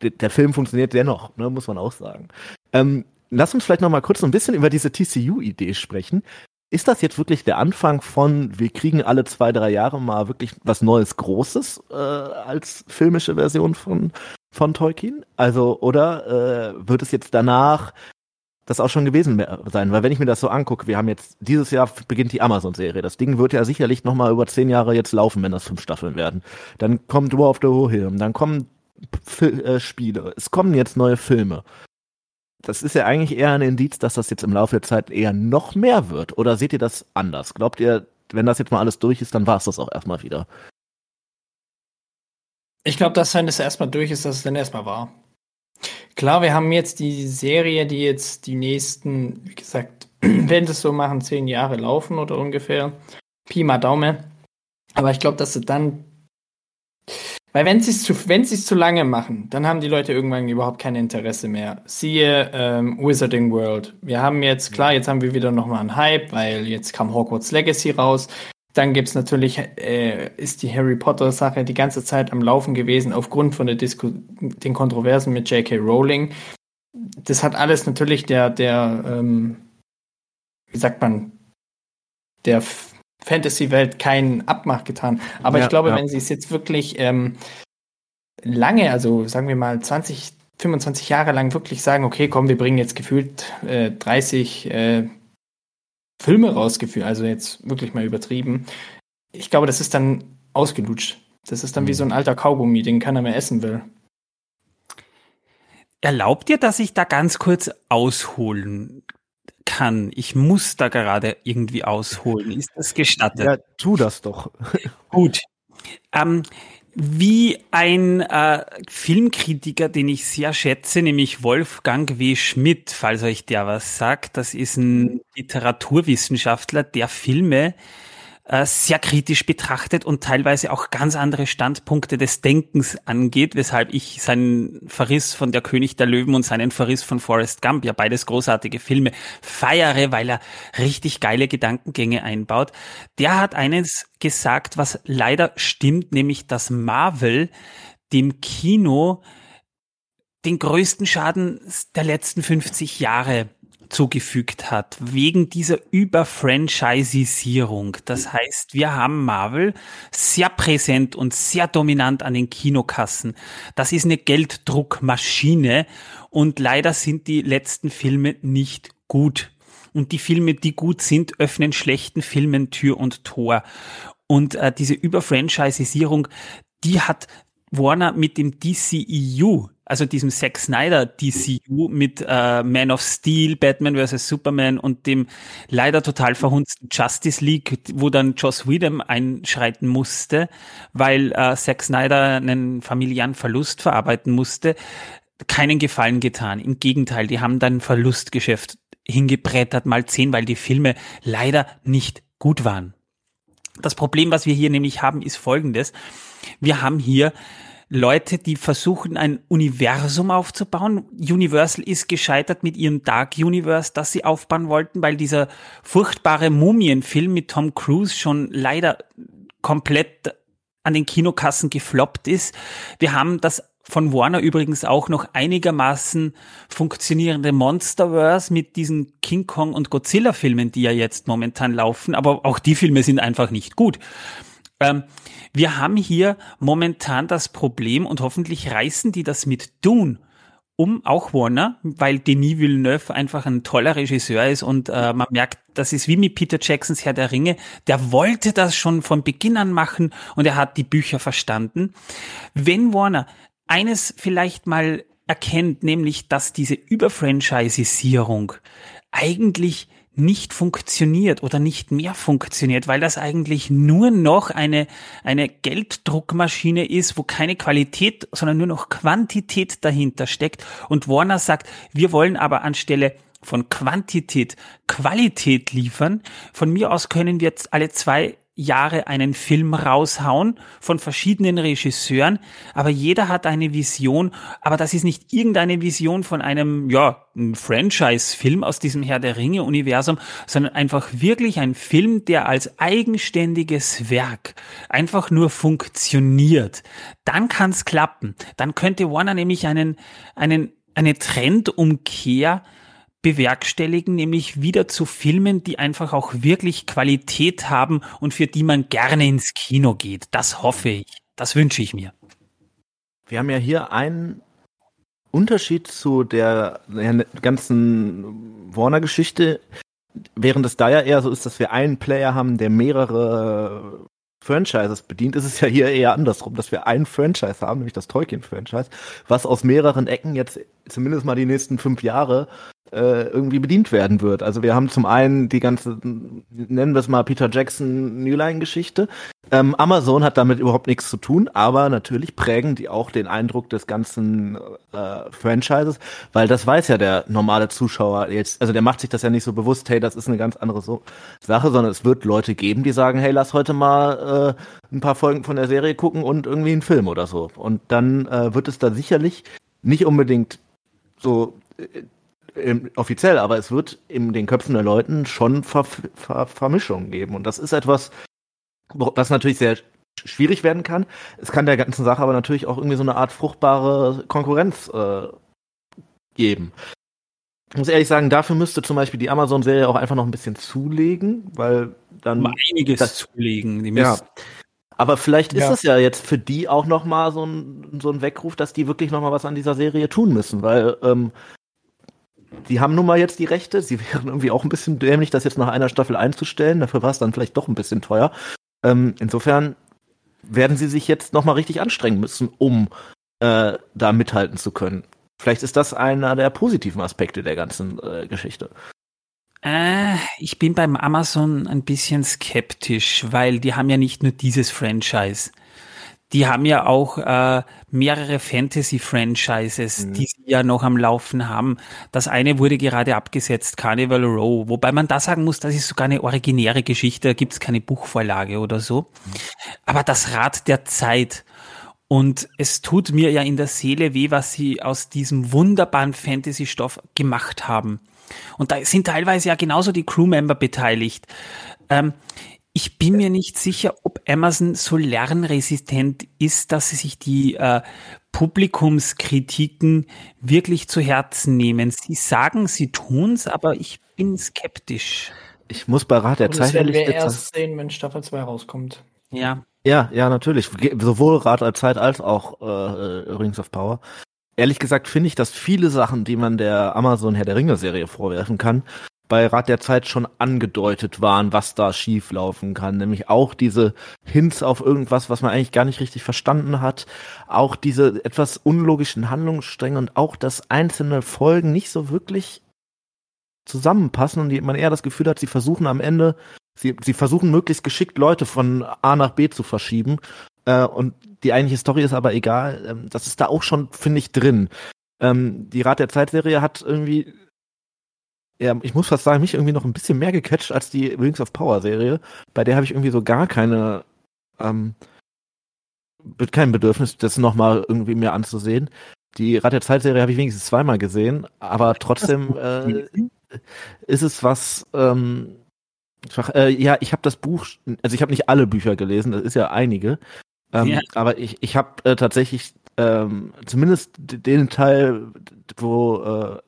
Speaker 1: der Film funktioniert dennoch, ne? muss man auch sagen. Ähm, lass uns vielleicht noch mal kurz ein bisschen über diese TCU-Idee sprechen. Ist das jetzt wirklich der Anfang von, wir kriegen alle zwei, drei Jahre mal wirklich was Neues, Großes äh, als filmische Version von, von Tolkien? Also, oder äh, wird es jetzt danach das auch schon gewesen sein? Weil wenn ich mir das so angucke, wir haben jetzt, dieses Jahr beginnt die Amazon-Serie. Das Ding wird ja sicherlich noch mal über zehn Jahre jetzt laufen, wenn das fünf Staffeln werden. Dann kommt War of the Rohirrim, dann kommen F äh, Spiele, es kommen jetzt neue Filme das ist ja eigentlich eher ein Indiz, dass das jetzt im Laufe der Zeit eher noch mehr wird. Oder seht ihr das anders? Glaubt ihr, wenn das jetzt mal alles durch ist, dann war es das auch erstmal wieder?
Speaker 4: Ich glaube, dass wenn es erstmal durch ist, dass es dann erstmal war. Klar, wir haben jetzt die Serie, die jetzt die nächsten, wie gesagt, <clears throat> wenn das so machen, zehn Jahre laufen oder ungefähr. Pi mal Daumen. Aber ich glaube, dass sie dann weil wenn sie es zu, wenn sie es zu lange machen, dann haben die Leute irgendwann überhaupt kein Interesse mehr. Siehe ähm, Wizarding World. Wir haben jetzt, klar, jetzt haben wir wieder nochmal einen Hype, weil jetzt kam Hogwarts Legacy raus. Dann gibt's natürlich, äh, ist die Harry Potter Sache die ganze Zeit am Laufen gewesen, aufgrund von der Disku den Kontroversen mit J.K. Rowling. Das hat alles natürlich der, der, ähm, wie sagt man, der Fantasy-Welt keinen Abmach getan. Aber ja, ich glaube, ja. wenn sie es jetzt wirklich ähm, lange, also sagen wir mal 20, 25 Jahre lang wirklich sagen, okay, komm, wir bringen jetzt gefühlt äh, 30 äh, Filme rausgeführt, also jetzt wirklich mal übertrieben. Ich glaube, das ist dann ausgelutscht. Das ist dann mhm. wie so ein alter Kaugummi, den keiner mehr essen will.
Speaker 3: Erlaubt ihr, dass ich da ganz kurz ausholen kann. Ich muss da gerade irgendwie ausholen. Ist das gestattet? Ja,
Speaker 1: tu das doch.
Speaker 3: Gut. Ähm, wie ein äh, Filmkritiker, den ich sehr schätze, nämlich Wolfgang W. Schmidt, falls euch der was sagt, das ist ein Literaturwissenschaftler, der Filme äh, sehr kritisch betrachtet und teilweise auch ganz andere Standpunkte des Denkens angeht, weshalb ich seinen Verriss von Der König der Löwen und seinen Verriss von Forrest Gump, ja beides großartige Filme, feiere, weil er richtig geile Gedankengänge einbaut. Der hat eines gesagt, was leider stimmt, nämlich dass Marvel dem Kino den größten Schaden der letzten 50 Jahre zugefügt hat, wegen dieser Überfranchisierung. Das heißt, wir haben Marvel sehr präsent und sehr dominant an den Kinokassen. Das ist eine Gelddruckmaschine und leider sind die letzten Filme nicht gut. Und die Filme, die gut sind, öffnen schlechten Filmen Tür und Tor. Und äh, diese Überfranchisierung, die hat Warner mit dem DCEU also diesem Zack Snyder DCU mit äh, Man of Steel, Batman vs. Superman und dem leider total verhunzten Justice League, wo dann Joss Whedon einschreiten musste, weil äh, Zack Snyder einen familiären Verlust verarbeiten musste, keinen Gefallen getan. Im Gegenteil, die haben dann Verlustgeschäft hingebrettert, mal zehn, weil die Filme leider nicht gut waren. Das Problem, was wir hier nämlich haben, ist folgendes. Wir haben hier Leute, die versuchen, ein Universum aufzubauen. Universal ist gescheitert mit ihrem Dark Universe, das sie aufbauen wollten, weil dieser furchtbare Mumienfilm mit Tom Cruise schon leider komplett an den Kinokassen gefloppt ist. Wir haben das von Warner übrigens auch noch einigermaßen funktionierende Monsterverse mit diesen King Kong und Godzilla Filmen, die ja jetzt momentan laufen, aber auch die Filme sind einfach nicht gut. Ähm, wir haben hier momentan das Problem und hoffentlich reißen die das mit Dune um, auch Warner, weil Denis Villeneuve einfach ein toller Regisseur ist und äh, man merkt, das ist wie mit Peter Jacksons Herr der Ringe, der wollte das schon von Beginn an machen und er hat die Bücher verstanden. Wenn Warner eines vielleicht mal erkennt, nämlich dass diese Überfranchisierung eigentlich nicht funktioniert oder nicht mehr funktioniert, weil das eigentlich nur noch eine, eine Gelddruckmaschine ist, wo keine Qualität, sondern nur noch Quantität dahinter steckt. Und Warner sagt, wir wollen aber anstelle von Quantität Qualität liefern. Von mir aus können wir jetzt alle zwei Jahre einen Film raushauen von verschiedenen Regisseuren, aber jeder hat eine Vision, aber das ist nicht irgendeine Vision von einem, ja, Franchise-Film aus diesem Herr der Ringe-Universum, sondern einfach wirklich ein Film, der als eigenständiges Werk einfach nur funktioniert. Dann kann's klappen. Dann könnte Warner nämlich einen, einen, eine Trendumkehr bewerkstelligen, nämlich wieder zu Filmen, die einfach auch wirklich Qualität haben und für die man gerne ins Kino geht. Das hoffe ich. Das wünsche ich mir.
Speaker 1: Wir haben ja hier einen Unterschied zu der, ganzen Warner-Geschichte, während es da ja eher so ist, dass wir einen Player haben, der mehrere Franchises bedient, ist es ja hier eher andersrum, dass wir ein Franchise haben, nämlich das Tolkien-Franchise, was aus mehreren Ecken jetzt zumindest mal die nächsten fünf Jahre äh, irgendwie bedient werden wird. Also wir haben zum einen die ganze, nennen wir es mal Peter Jackson New Line Geschichte. Ähm, Amazon hat damit überhaupt nichts zu tun, aber natürlich prägen die auch den Eindruck des ganzen äh, Franchises, weil das weiß ja der normale Zuschauer jetzt, also der macht sich das ja nicht so bewusst, hey, das ist eine ganz andere so Sache, sondern es wird Leute geben, die sagen, hey, lass heute mal äh, ein paar Folgen von der Serie gucken und irgendwie einen Film oder so. Und dann äh, wird es da sicherlich nicht unbedingt so offiziell, aber es wird in den Köpfen der Leuten schon Ver Ver Vermischungen geben. Und das ist etwas, was natürlich sehr schwierig werden kann. Es kann der ganzen Sache aber natürlich auch irgendwie so eine Art fruchtbare Konkurrenz äh, geben. Ich muss ehrlich sagen, dafür müsste zum Beispiel die Amazon-Serie auch einfach noch ein bisschen zulegen, weil dann.
Speaker 3: Mal einiges das, zulegen.
Speaker 1: Die ja. Aber vielleicht ist es ja jetzt für die auch noch mal so ein, so ein Weckruf, dass die wirklich noch mal was an dieser Serie tun müssen, weil ähm, die haben nun mal jetzt die Rechte. Sie <laughs> wären irgendwie auch ein bisschen dämlich, das jetzt nach einer Staffel einzustellen. Dafür war es dann vielleicht doch ein bisschen teuer. Ähm, insofern werden sie sich jetzt noch mal richtig anstrengen müssen, um äh, da mithalten zu können. Vielleicht ist das einer der positiven Aspekte der ganzen äh, Geschichte.
Speaker 3: Äh, ich bin beim Amazon ein bisschen skeptisch, weil die haben ja nicht nur dieses Franchise die haben ja auch äh, mehrere Fantasy-Franchises, mhm. die sie ja noch am Laufen haben. Das eine wurde gerade abgesetzt, Carnival Row, wobei man da sagen muss, das ist sogar eine originäre Geschichte, da gibt's keine Buchvorlage oder so. Mhm. Aber das Rad der Zeit. Und es tut mir ja in der Seele weh, was sie aus diesem wunderbaren Fantasy-Stoff gemacht haben. Und da sind teilweise ja genauso die Crewmember beteiligt. Ähm, ich bin mir nicht sicher, ob Amazon so lernresistent ist, dass sie sich die äh, Publikumskritiken wirklich zu Herzen nehmen. Sie sagen, sie tun's, aber ich bin skeptisch.
Speaker 1: Ich muss bei Rat der Zeit. Das
Speaker 4: werden wir erst sehen, wenn Staffel 2 rauskommt.
Speaker 3: Ja.
Speaker 1: Ja, ja, natürlich. Sowohl Rat der Zeit als auch äh, Rings of Power. Ehrlich gesagt finde ich, dass viele Sachen, die man der Amazon Herr der Ringe Serie vorwerfen kann, bei Rat der Zeit schon angedeutet waren, was da schief laufen kann. Nämlich auch diese Hints auf irgendwas, was man eigentlich gar nicht richtig verstanden hat. Auch diese etwas unlogischen Handlungsstränge und auch, dass einzelne Folgen nicht so wirklich zusammenpassen und man eher das Gefühl hat, sie versuchen am Ende, sie, sie versuchen möglichst geschickt Leute von A nach B zu verschieben. Äh, und die eigentliche Story ist aber egal. Ähm, das ist da auch schon, finde ich, drin. Ähm, die Rat der Zeit-Serie hat irgendwie ja, ich muss fast sagen, mich irgendwie noch ein bisschen mehr gecatcht als die Wings of Power Serie. Bei der habe ich irgendwie so gar keine, ähm, kein Bedürfnis, das nochmal irgendwie mir anzusehen. Die Rat der Zeit Serie habe ich wenigstens zweimal gesehen, aber trotzdem äh, ist es was, ähm, äh, ja, ich habe das Buch, also ich habe nicht alle Bücher gelesen, das ist ja einige, ähm, ja. aber ich, ich habe äh, tatsächlich ähm, zumindest den Teil, wo äh,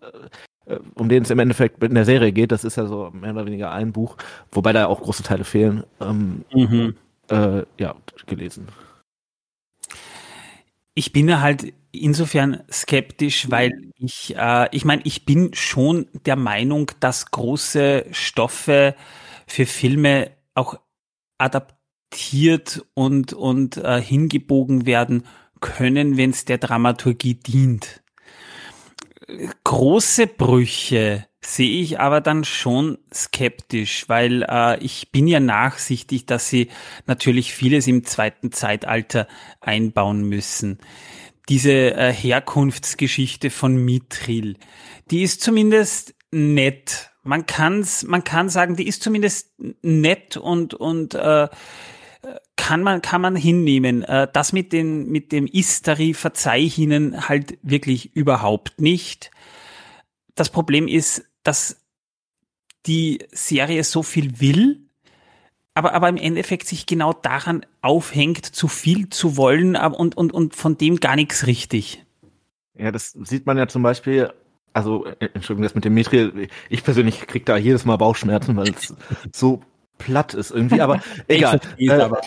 Speaker 1: um den es im Endeffekt in der Serie geht, das ist ja so mehr oder weniger ein Buch, wobei da auch große Teile fehlen, ähm, mhm. äh, ja, gelesen.
Speaker 3: Ich bin halt insofern skeptisch, weil ich, äh, ich meine, ich bin schon der Meinung, dass große Stoffe für Filme auch adaptiert und, und äh, hingebogen werden können, wenn es der Dramaturgie dient große Brüche sehe ich aber dann schon skeptisch, weil äh, ich bin ja nachsichtig, dass sie natürlich vieles im zweiten Zeitalter einbauen müssen. Diese äh, Herkunftsgeschichte von Mithril, die ist zumindest nett. Man kann's, man kann sagen, die ist zumindest nett und und äh, kann man kann man hinnehmen. Äh, das mit den mit dem Istari verzeih ihnen halt wirklich überhaupt nicht. Das Problem ist, dass die Serie so viel will, aber, aber im Endeffekt sich genau daran aufhängt, zu viel zu wollen und, und, und von dem gar nichts richtig.
Speaker 1: Ja, das sieht man ja zum Beispiel, also, äh, Entschuldigung, das mit dem Mithril, ich persönlich krieg da jedes Mal Bauchschmerzen, weil es so platt ist irgendwie, aber <laughs> egal. Äh, aber,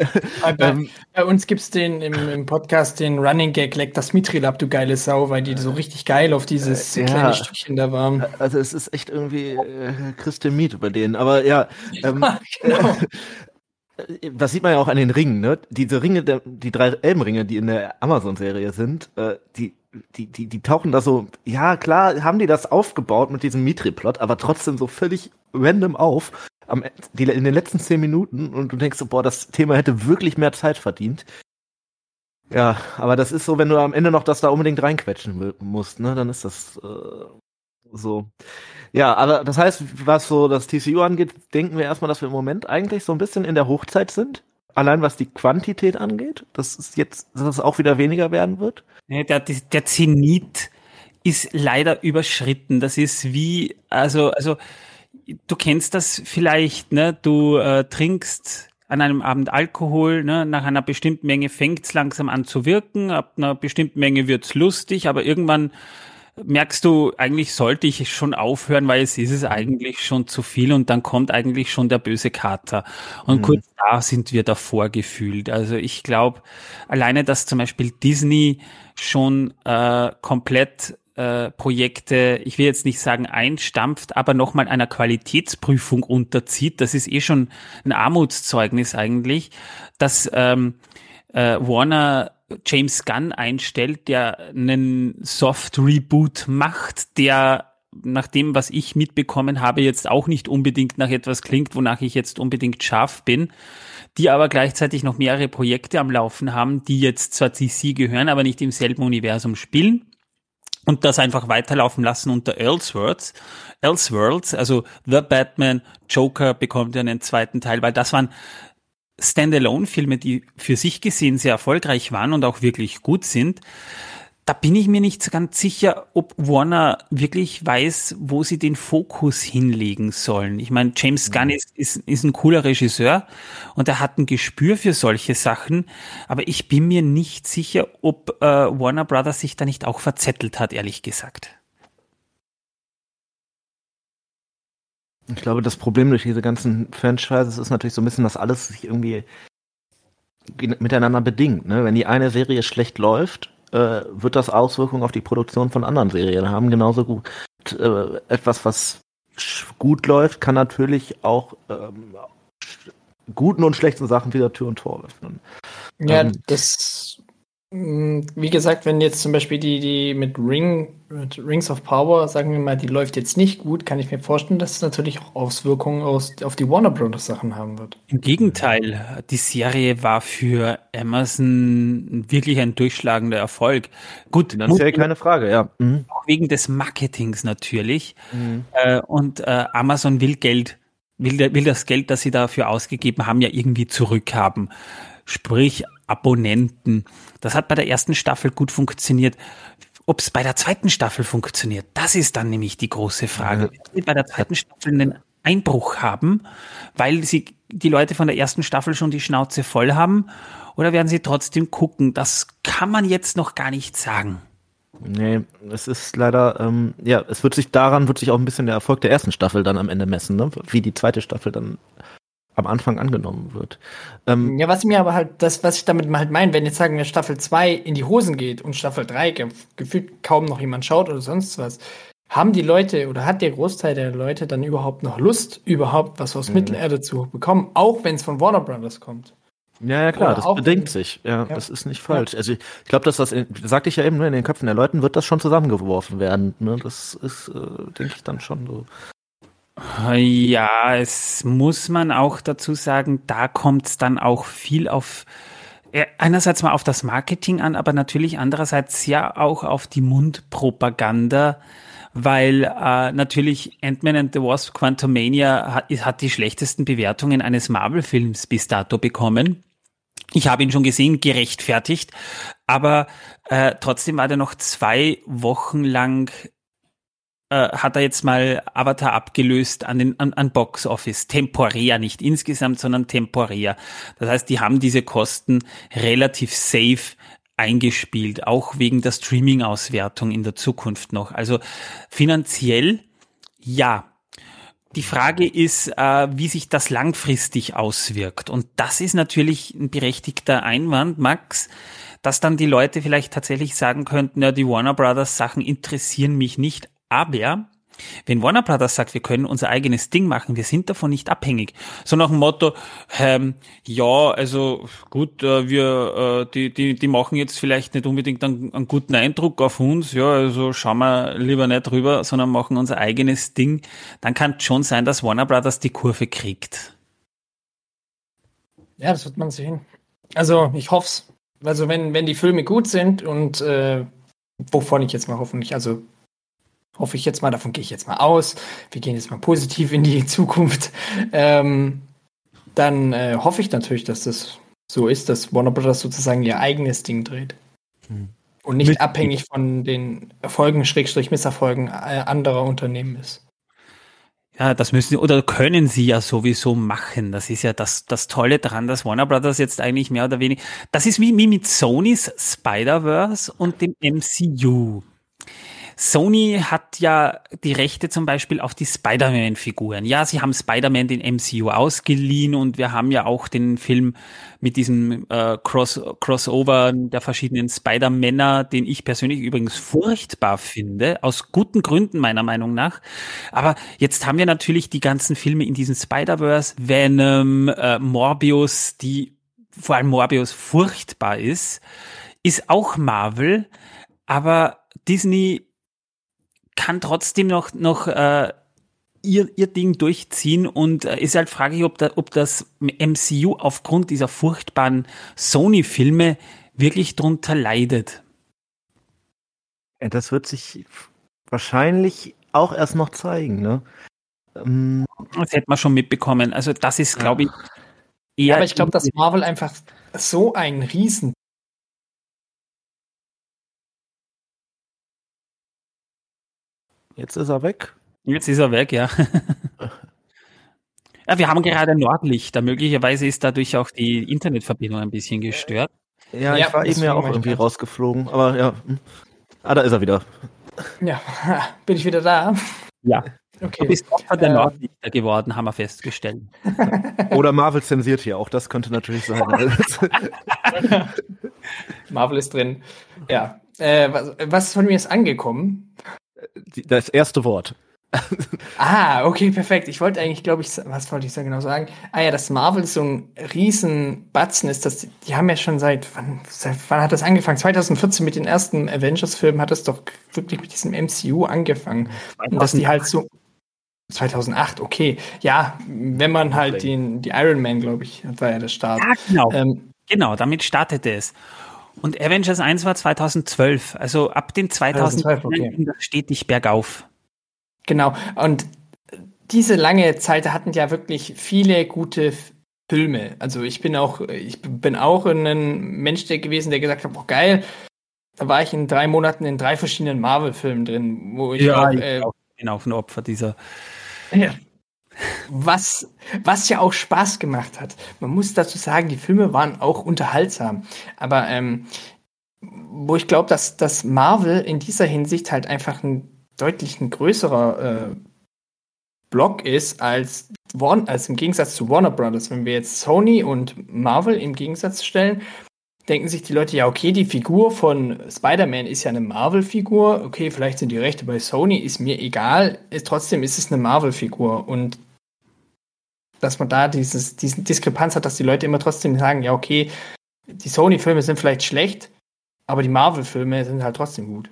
Speaker 1: <laughs>
Speaker 4: bei, ähm, bei, uns gibt's den im, im, Podcast den Running Gag, leck das Mithril ab, du geile Sau, weil die so richtig geil auf dieses äh, kleine Stückchen da waren.
Speaker 1: Also es ist echt irgendwie äh, Christe Miet über denen, aber ja. Ähm, genau. <laughs> das sieht man ja auch an den Ringen, ne? Diese Ringe, die drei Elbenringe, die in der Amazon-Serie sind, äh, die, die, die, die tauchen da so, ja klar, haben die das aufgebaut mit diesem Mitri-Plot, aber trotzdem so völlig random auf am, die, in den letzten zehn Minuten und du denkst so, boah, das Thema hätte wirklich mehr Zeit verdient. Ja, aber das ist so, wenn du am Ende noch das da unbedingt reinquetschen musst, ne, dann ist das äh, so. Ja, aber das heißt, was so das TCU angeht, denken wir erstmal, dass wir im Moment eigentlich so ein bisschen in der Hochzeit sind. Allein was die Quantität angeht, dass es jetzt, dass es auch wieder weniger werden wird.
Speaker 3: Ja, der, der Zenit ist leider überschritten. Das ist wie, also, also, du kennst das vielleicht, ne? Du äh, trinkst an einem Abend Alkohol, ne? nach einer bestimmten Menge fängt's langsam an zu wirken, ab einer bestimmten Menge wird's lustig, aber irgendwann merkst du, eigentlich sollte ich schon aufhören, weil es ist es eigentlich schon zu viel und dann kommt eigentlich schon der böse Kater. Und mhm. kurz da sind wir davor gefühlt. Also ich glaube, alleine, dass zum Beispiel Disney schon äh, komplett äh, Projekte, ich will jetzt nicht sagen einstampft, aber nochmal einer Qualitätsprüfung unterzieht. Das ist eh schon ein Armutszeugnis eigentlich, dass ähm, äh, Warner James Gunn einstellt, der einen Soft Reboot macht, der nach dem, was ich mitbekommen habe, jetzt auch nicht unbedingt nach etwas klingt, wonach ich jetzt unbedingt scharf bin, die aber gleichzeitig noch mehrere Projekte am Laufen haben, die jetzt zwar DC gehören, aber nicht im selben Universum spielen und das einfach weiterlaufen lassen unter Elseworlds. Elseworlds, also The Batman, Joker bekommt ja einen zweiten Teil, weil das waren Standalone-Filme, die für sich gesehen sehr erfolgreich waren und auch wirklich gut sind. Da bin ich mir nicht so ganz sicher, ob Warner wirklich weiß, wo sie den Fokus hinlegen sollen. Ich meine, James Gunn ist, ist, ist ein cooler Regisseur und er hat ein Gespür für solche Sachen, aber ich bin mir nicht sicher, ob äh, Warner Brothers sich da nicht auch verzettelt hat, ehrlich gesagt.
Speaker 1: Ich glaube, das Problem durch diese ganzen Franchises ist natürlich so ein bisschen, dass alles sich irgendwie miteinander bedingt. Ne? Wenn die eine Serie schlecht läuft, äh, wird das Auswirkungen auf die Produktion von anderen Serien haben. Genauso gut äh, etwas, was gut läuft, kann natürlich auch ähm, guten und schlechten Sachen wieder Tür und Tor öffnen.
Speaker 4: Ja, ähm, das wie gesagt, wenn jetzt zum Beispiel die, die mit Ring, mit Rings of Power, sagen wir mal, die läuft jetzt nicht gut, kann ich mir vorstellen, dass es natürlich auch Auswirkungen aus, auf die Warner Bros. Sachen haben wird.
Speaker 3: Im Gegenteil, die Serie war für Amazon wirklich ein durchschlagender Erfolg. Gut,
Speaker 1: finanziell keine Frage, ja.
Speaker 3: Mhm. Auch wegen des Marketings natürlich. Mhm. Äh, und äh, Amazon will Geld, will, will das Geld, das sie dafür ausgegeben haben, ja irgendwie zurückhaben. Sprich, Abonnenten. Das hat bei der ersten Staffel gut funktioniert. Ob es bei der zweiten Staffel funktioniert, das ist dann nämlich die große Frage. Sie bei der zweiten Staffel einen Einbruch haben, weil sie die Leute von der ersten Staffel schon die Schnauze voll haben, oder werden sie trotzdem gucken? Das kann man jetzt noch gar nicht sagen.
Speaker 1: Nee, es ist leider, ähm, ja, es wird sich daran, wird sich auch ein bisschen der Erfolg der ersten Staffel dann am Ende messen, ne? wie die zweite Staffel dann am Anfang angenommen wird.
Speaker 4: Ähm, ja, was ich mir aber halt, das, was ich damit halt meine, wenn jetzt sagen wir Staffel 2 in die Hosen geht und Staffel 3 ge gefühlt kaum noch jemand schaut oder sonst was, haben die Leute oder hat der Großteil der Leute dann überhaupt noch Lust, überhaupt was aus mhm. Mittelerde zu bekommen, auch wenn es von Warner Brothers kommt?
Speaker 1: Ja, ja, klar, Oder das bedingt sich. Ja, ja, das ist nicht falsch. Ja. Also ich, ich glaube, dass das, in, sagte ich ja eben, ne, in den Köpfen der Leuten wird das schon zusammengeworfen werden. Ne? Das ist, äh, denke ich, dann schon so.
Speaker 3: Ja, es muss man auch dazu sagen, da kommt es dann auch viel auf einerseits mal auf das Marketing an, aber natürlich andererseits ja auch auf die Mundpropaganda weil äh, natürlich Ant-Man and the Wasp Quantumania hat, hat die schlechtesten Bewertungen eines Marvel-Films bis dato bekommen. Ich habe ihn schon gesehen, gerechtfertigt, aber äh, trotzdem war der noch zwei Wochen lang äh, hat er jetzt mal Avatar abgelöst an den an, an Box Office temporär, nicht insgesamt, sondern temporär. Das heißt, die haben diese Kosten relativ safe eingespielt, auch wegen der Streaming-Auswertung in der Zukunft noch. Also finanziell ja. Die Frage ist, äh, wie sich das langfristig auswirkt. Und das ist natürlich ein berechtigter Einwand, Max, dass dann die Leute vielleicht tatsächlich sagen könnten, ja, die Warner Brothers Sachen interessieren mich nicht, aber wenn Warner Brothers sagt, wir können unser eigenes Ding machen, wir sind davon nicht abhängig, so nach dem Motto, ähm, ja, also gut, äh, wir, äh, die, die, die machen jetzt vielleicht nicht unbedingt einen, einen, guten Eindruck auf uns, ja, also schauen wir lieber nicht drüber, sondern machen unser eigenes Ding, dann kann es schon sein, dass Warner Brothers die Kurve kriegt.
Speaker 4: Ja, das wird man sehen. Also ich hoffe es. Also wenn, wenn die Filme gut sind und äh, wovon ich jetzt mal hoffentlich, also hoffe ich jetzt mal, davon gehe ich jetzt mal aus. Wir gehen jetzt mal positiv in die <laughs> Zukunft. Ähm, dann äh, hoffe ich natürlich, dass das so ist, dass Warner Brothers sozusagen ihr eigenes Ding dreht. Hm. Und nicht Mit abhängig von den Erfolgen, Schrägstrich Misserfolgen äh, anderer Unternehmen ist.
Speaker 3: Ja, das müssen oder können sie ja sowieso machen. Das ist ja das, das Tolle daran, dass Warner Brothers jetzt eigentlich mehr oder weniger, das ist wie, wie mit Sonys Spider-Verse und dem MCU. Sony hat ja die Rechte zum Beispiel auf die Spider-Man-Figuren. Ja, sie haben Spider-Man den MCU ausgeliehen und wir haben ja auch den Film mit diesem äh, Cross Crossover der verschiedenen Spider-Männer, den ich persönlich übrigens furchtbar finde, aus guten Gründen meiner Meinung nach. Aber jetzt haben wir natürlich die ganzen Filme in diesem Spider-Verse, Venom, äh, Morbius, die vor allem Morbius furchtbar ist, ist auch Marvel, aber Disney kann trotzdem noch, noch äh, ihr, ihr Ding durchziehen und äh, ist halt fraglich, ob, da, ob das MCU aufgrund dieser furchtbaren Sony-Filme wirklich drunter leidet.
Speaker 1: Ja, das wird sich wahrscheinlich auch erst noch zeigen, ne?
Speaker 3: Ähm, das hätte man schon mitbekommen. Also das ist, glaube ich, eher. Ja,
Speaker 4: aber ich glaube, dass Marvel einfach so ein riesen
Speaker 1: Jetzt ist er weg.
Speaker 3: Jetzt ist er weg, ja. <laughs> ja, wir haben gerade Nordlichter. Möglicherweise ist dadurch auch die Internetverbindung ein bisschen gestört.
Speaker 1: Ja, ja ich war eben ja auch irgendwie rausgeflogen. Aber ja. Hm. Ah, da ist er wieder.
Speaker 4: Ja, <laughs> bin ich wieder da?
Speaker 3: Ja. Okay. Du bist Opfer der äh, Nordlichter geworden, haben wir festgestellt. <laughs>
Speaker 1: Oder Marvel zensiert hier, auch das könnte natürlich sein.
Speaker 4: Marvel ist drin. Ja. Äh, was, was von mir ist angekommen?
Speaker 1: Das erste Wort.
Speaker 4: ah, okay, perfekt. Ich wollte eigentlich, glaube ich, was wollte ich da genau sagen? Ah ja, dass Marvel so ein riesen Batzen ist, dass die, die haben ja schon seit wann, seit wann hat das angefangen? 2014 mit den ersten Avengers-Filmen hat es doch wirklich mit diesem MCU angefangen. Und dass die halt so 2008, okay. Ja, wenn man halt den, die Iron Man, glaube ich, war ja der Start. Ja,
Speaker 3: genau. Ähm, genau, damit startete es. Und Avengers 1 war 2012. Also ab den 2000 okay. stetig bergauf.
Speaker 4: Genau. Und diese lange Zeit hatten ja wirklich viele gute Filme. Also ich bin auch, ich bin auch ein Mensch der gewesen, der gesagt hat, boah, geil. Da war ich in drei Monaten in drei verschiedenen Marvel-Filmen drin, wo ich
Speaker 3: ja, auch, äh, ich bin auch ein Opfer dieser.
Speaker 4: Ja, was, was ja auch Spaß gemacht hat. Man muss dazu sagen, die Filme waren auch unterhaltsam. Aber ähm, wo ich glaube, dass, dass Marvel in dieser Hinsicht halt einfach ein deutlich ein größerer äh, Block ist als, als im Gegensatz zu Warner Brothers. Wenn wir jetzt Sony und Marvel im Gegensatz stellen, denken sich die Leute, ja, okay, die Figur von Spider-Man ist ja eine Marvel-Figur. Okay, vielleicht sind die Rechte bei Sony, ist mir egal. Ist, trotzdem ist es eine Marvel-Figur. Und dass man da dieses, diesen Diskrepanz hat, dass die Leute immer trotzdem sagen, ja, okay, die Sony-Filme sind vielleicht schlecht, aber die Marvel-Filme sind halt trotzdem gut.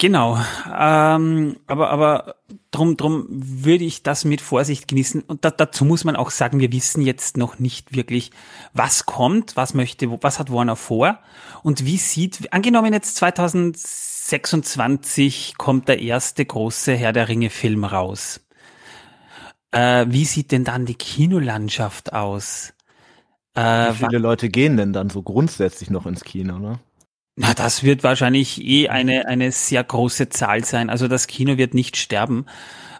Speaker 3: Genau, ähm, aber aber drum drum würde ich das mit Vorsicht genießen und da, dazu muss man auch sagen, wir wissen jetzt noch nicht wirklich, was kommt, was möchte, was hat Warner vor und wie sieht, angenommen jetzt 2000 26 kommt der erste große Herr der Ringe Film raus. Äh, wie sieht denn dann die Kinolandschaft aus?
Speaker 1: Äh, wie viele Leute gehen denn dann so grundsätzlich noch ins Kino, ne?
Speaker 3: Na, das wird wahrscheinlich eh eine, eine sehr große Zahl sein. Also das Kino wird nicht sterben,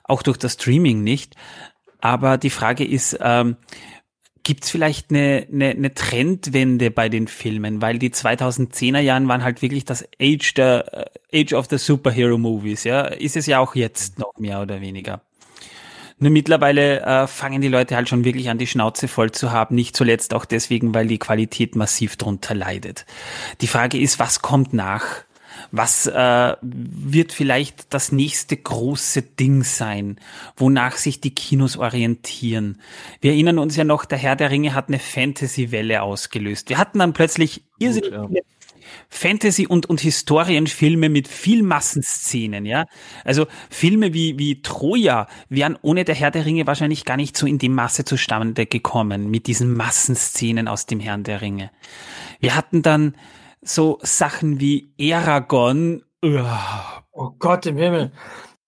Speaker 3: auch durch das Streaming nicht. Aber die Frage ist, ähm, gibt es vielleicht eine, eine, eine Trendwende bei den Filmen? Weil die 2010er Jahren waren halt wirklich das Age, der, äh, Age of the Superhero Movies, ja. Ist es ja auch jetzt noch mehr oder weniger. Nur mittlerweile äh, fangen die Leute halt schon wirklich an, die Schnauze voll zu haben. Nicht zuletzt auch deswegen, weil die Qualität massiv drunter leidet. Die Frage ist, was kommt nach? Was äh, wird vielleicht das nächste große Ding sein, wonach sich die Kinos orientieren? Wir erinnern uns ja noch, der Herr der Ringe hat eine Fantasy-Welle ausgelöst. Wir hatten dann plötzlich irrsinnig ja. Fantasy- und, und Historienfilme mit viel Massenszenen, ja. Also Filme wie, wie Troja wären ohne der Herr der Ringe wahrscheinlich gar nicht so in die Masse zustande gekommen, mit diesen Massenszenen aus dem Herrn der Ringe. Wir hatten dann so Sachen wie Aragon.
Speaker 4: Oh Gott im Himmel.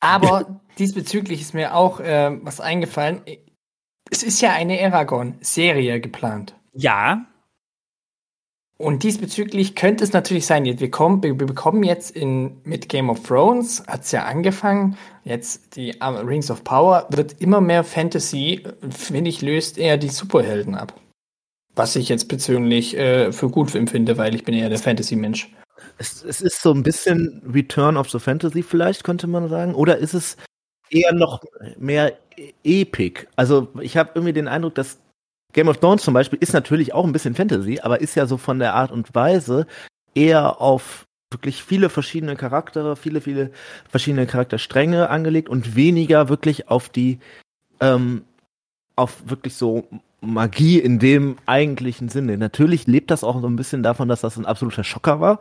Speaker 4: Aber <laughs> diesbezüglich ist mir auch äh, was eingefallen. Es ist ja eine Aragon-Serie geplant.
Speaker 3: Ja,
Speaker 4: und diesbezüglich könnte es natürlich sein, wir, kommen, wir bekommen jetzt in, mit Game of Thrones, hat es ja angefangen, jetzt die Rings of Power, wird immer mehr Fantasy, finde ich, löst eher die Superhelden ab. Was ich jetzt persönlich äh, für gut empfinde, weil ich bin eher der Fantasy-Mensch.
Speaker 1: Es, es ist so ein bisschen Return of the Fantasy vielleicht, könnte man sagen. Oder ist es eher noch mehr Epic? Also ich habe irgendwie den Eindruck, dass Game of Thrones zum Beispiel ist natürlich auch ein bisschen Fantasy, aber ist ja so von der Art und Weise eher auf wirklich viele verschiedene Charaktere, viele, viele verschiedene Charakterstränge angelegt und weniger wirklich auf die, ähm, auf wirklich so Magie in dem eigentlichen Sinne. Natürlich lebt das auch so ein bisschen davon, dass das ein absoluter Schocker war,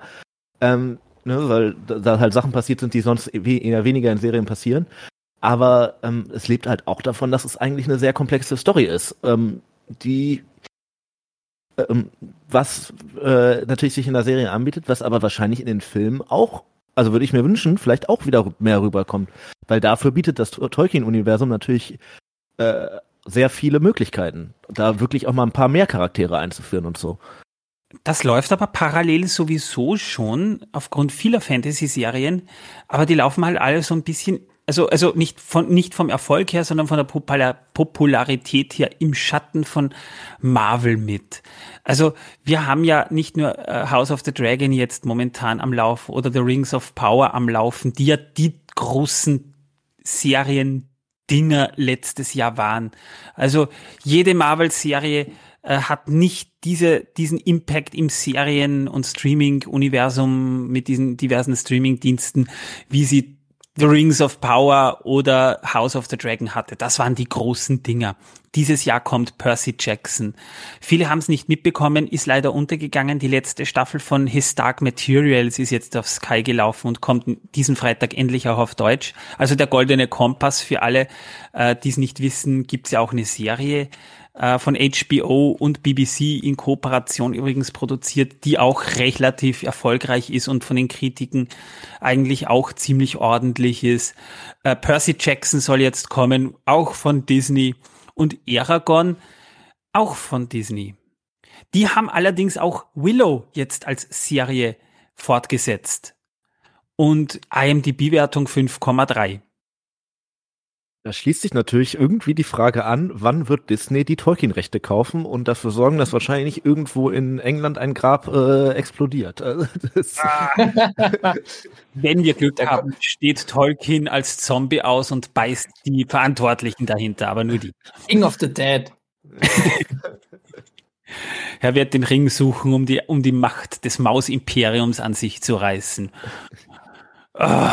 Speaker 1: ähm, ne, weil da halt Sachen passiert sind, die sonst eher weniger in Serien passieren. Aber ähm, es lebt halt auch davon, dass es eigentlich eine sehr komplexe Story ist. Ähm, die ähm, was äh, natürlich sich in der Serie anbietet, was aber wahrscheinlich in den Filmen auch, also würde ich mir wünschen, vielleicht auch wieder mehr rüberkommt. Weil dafür bietet das Tolkien-Universum natürlich äh, sehr viele Möglichkeiten, da wirklich auch mal ein paar mehr Charaktere einzuführen und so.
Speaker 3: Das läuft aber parallel sowieso schon aufgrund vieler Fantasy-Serien, aber die laufen halt alle so ein bisschen also, also nicht, von, nicht vom Erfolg her, sondern von der Popular Popularität her im Schatten von Marvel mit. Also wir haben ja nicht nur äh, House of the Dragon jetzt momentan am Laufen oder The Rings of Power am Laufen, die ja die großen Serien Dinger letztes Jahr waren. Also jede Marvel-Serie äh, hat nicht diese, diesen Impact im Serien- und Streaming-Universum mit diesen diversen Streaming-Diensten, wie sie The Rings of Power oder House of the Dragon hatte. Das waren die großen Dinger. Dieses Jahr kommt Percy Jackson. Viele haben es nicht mitbekommen, ist leider untergegangen. Die letzte Staffel von His Dark Materials ist jetzt auf Sky gelaufen und kommt diesen Freitag endlich auch auf Deutsch. Also der Goldene Kompass für alle, äh, die es nicht wissen, gibt's ja auch eine Serie äh, von HBO und BBC in Kooperation übrigens produziert, die auch relativ erfolgreich ist und von den Kritiken eigentlich auch ziemlich ordentlich ist. Äh, Percy Jackson soll jetzt kommen, auch von Disney und Aragon auch von Disney. Die haben allerdings auch Willow jetzt als Serie fortgesetzt. Und IMDb-Wertung 5,3.
Speaker 1: Da schließt sich natürlich irgendwie die Frage an, wann wird Disney die Tolkien-Rechte kaufen und dafür sorgen, dass wahrscheinlich irgendwo in England ein Grab äh, explodiert. Also <laughs> <laughs>
Speaker 3: Wenn wir Glück haben, steht Tolkien als Zombie aus und beißt die Verantwortlichen dahinter, aber nur die.
Speaker 4: King of the Dead. <laughs>
Speaker 3: er wird den Ring suchen, um die, um die Macht des Mausimperiums an sich zu reißen. Oh.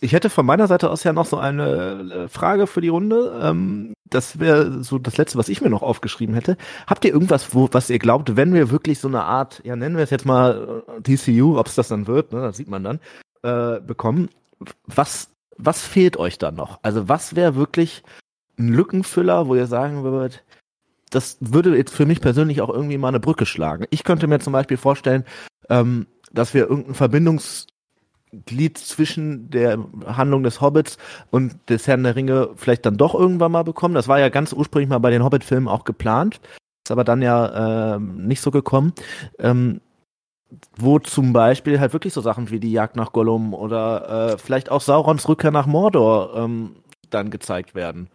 Speaker 1: Ich hätte von meiner Seite aus ja noch so eine äh, Frage für die Runde. Ähm, das wäre so das Letzte, was ich mir noch aufgeschrieben hätte. Habt ihr irgendwas, wo, was ihr glaubt, wenn wir wirklich so eine Art, ja nennen wir es jetzt mal äh, DCU, ob es das dann wird, ne, das sieht man dann, äh, bekommen, was, was fehlt euch dann noch? Also was wäre wirklich ein Lückenfüller, wo ihr sagen würdet, das würde jetzt für mich persönlich auch irgendwie mal eine Brücke schlagen. Ich könnte mir zum Beispiel vorstellen, ähm, dass wir irgendeinen Verbindungs Glied zwischen der Handlung des Hobbits und des Herrn der Ringe vielleicht dann doch irgendwann mal bekommen. Das war ja ganz ursprünglich mal bei den Hobbit-Filmen auch geplant, ist aber dann ja äh, nicht so gekommen. Ähm, wo zum Beispiel halt wirklich so Sachen wie die Jagd nach Gollum oder äh, vielleicht auch Saurons Rückkehr nach Mordor ähm, dann gezeigt werden.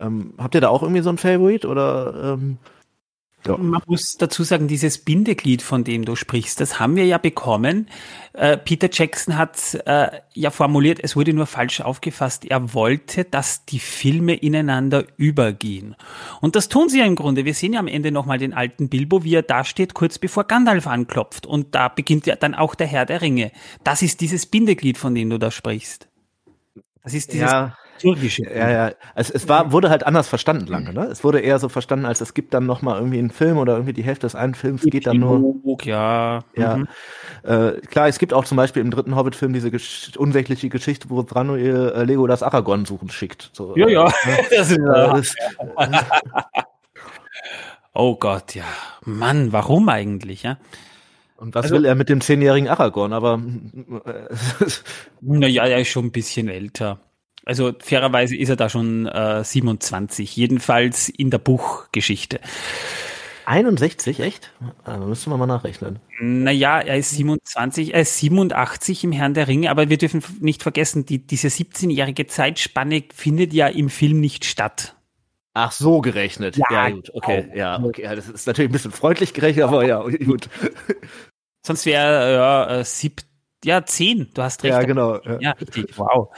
Speaker 1: Ähm, habt ihr da auch irgendwie so ein Favorit oder ähm,
Speaker 3: ja. Man muss dazu sagen, dieses Bindeglied, von dem du sprichst, das haben wir ja bekommen. Äh, Peter Jackson hat äh, ja formuliert, es wurde nur falsch aufgefasst. Er wollte, dass die Filme ineinander übergehen. Und das tun sie ja im Grunde. Wir sehen ja am Ende nochmal den alten Bilbo, wie er da steht, kurz bevor Gandalf anklopft. Und da beginnt ja dann auch der Herr der Ringe. Das ist dieses Bindeglied, von dem du da sprichst.
Speaker 1: Das ist dieses ja Türkische. Ja, ja. Es, es war, wurde halt anders verstanden lange, ne? Es wurde eher so verstanden, als es gibt dann nochmal irgendwie einen Film oder irgendwie die Hälfte des einen Films geht dann nur.
Speaker 3: Ja.
Speaker 1: Ja. Mhm. Äh, klar, es gibt auch zum Beispiel im dritten Hobbit-Film diese gesch unsägliche Geschichte, wo Thranduil äh, Lego das Aragorn suchen schickt.
Speaker 3: So, ja, ja. Ne? <laughs> äh, das, <laughs> oh Gott, ja. Mann, warum eigentlich, ja?
Speaker 1: Und was also, will er mit dem zehnjährigen Aragorn? Aber
Speaker 3: naja, er ist schon ein bisschen älter. Also fairerweise ist er da schon äh, 27, jedenfalls in der Buchgeschichte.
Speaker 1: 61, echt? Also müssen wir mal nachrechnen.
Speaker 3: Naja, er ist 27, er ist 87 im Herrn der Ringe, aber wir dürfen nicht vergessen, die, diese 17-jährige Zeitspanne findet ja im Film nicht statt.
Speaker 1: Ach so gerechnet. Ja, ja gut, okay, genau. ja, okay. Ja, das ist natürlich ein bisschen freundlich gerechnet, aber ja, <laughs> gut.
Speaker 3: Sonst wäre ja äh, sieb, ja zehn. Du hast recht.
Speaker 1: Ja, genau.
Speaker 3: Ja, ja richtig. Wow.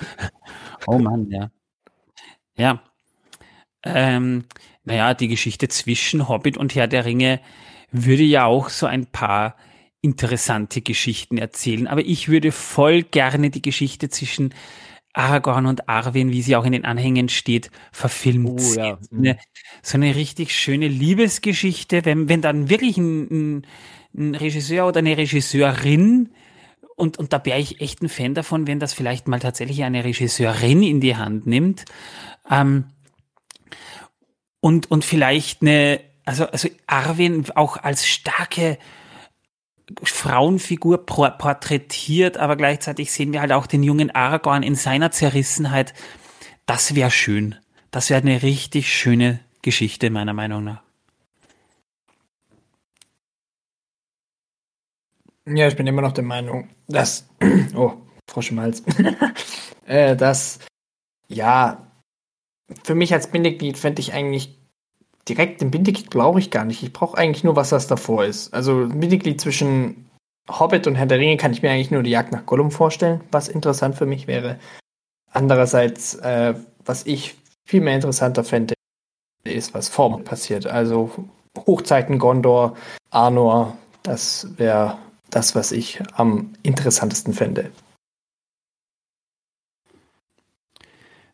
Speaker 3: Oh Mann, ja. Ja. Ähm, naja, die Geschichte zwischen Hobbit und Herr der Ringe würde ja auch so ein paar interessante Geschichten erzählen. Aber ich würde voll gerne die Geschichte zwischen Aragorn und Arwen, wie sie auch in den Anhängen steht, verfilmt oh. Ja. Mhm. Eine, so eine richtig schöne Liebesgeschichte, wenn, wenn dann wirklich ein, ein, ein Regisseur oder eine Regisseurin und, und da wäre ich echt ein Fan davon, wenn das vielleicht mal tatsächlich eine Regisseurin in die Hand nimmt. Ähm, und, und vielleicht eine, also, also Arwen auch als starke Frauenfigur porträtiert, aber gleichzeitig sehen wir halt auch den jungen Aragorn in seiner Zerrissenheit. Das wäre schön. Das wäre eine richtig schöne Geschichte, meiner Meinung nach.
Speaker 4: Ja, ich bin immer noch der Meinung, dass. <clears throat> Oh, Frosch im Hals. <laughs> äh, dass, ja, für mich als Bindeglied fände ich eigentlich direkt ein Bindeglied brauche ich gar nicht. Ich brauche eigentlich nur was, was davor ist. Also Bindeglied zwischen Hobbit und Herr der Ringe kann ich mir eigentlich nur die Jagd nach Gollum vorstellen, was interessant für mich wäre. Andererseits, äh, was ich viel mehr interessanter fände, ist, was vor passiert. Also Hochzeiten Gondor, Arnor, das wäre das, was ich am interessantesten fände.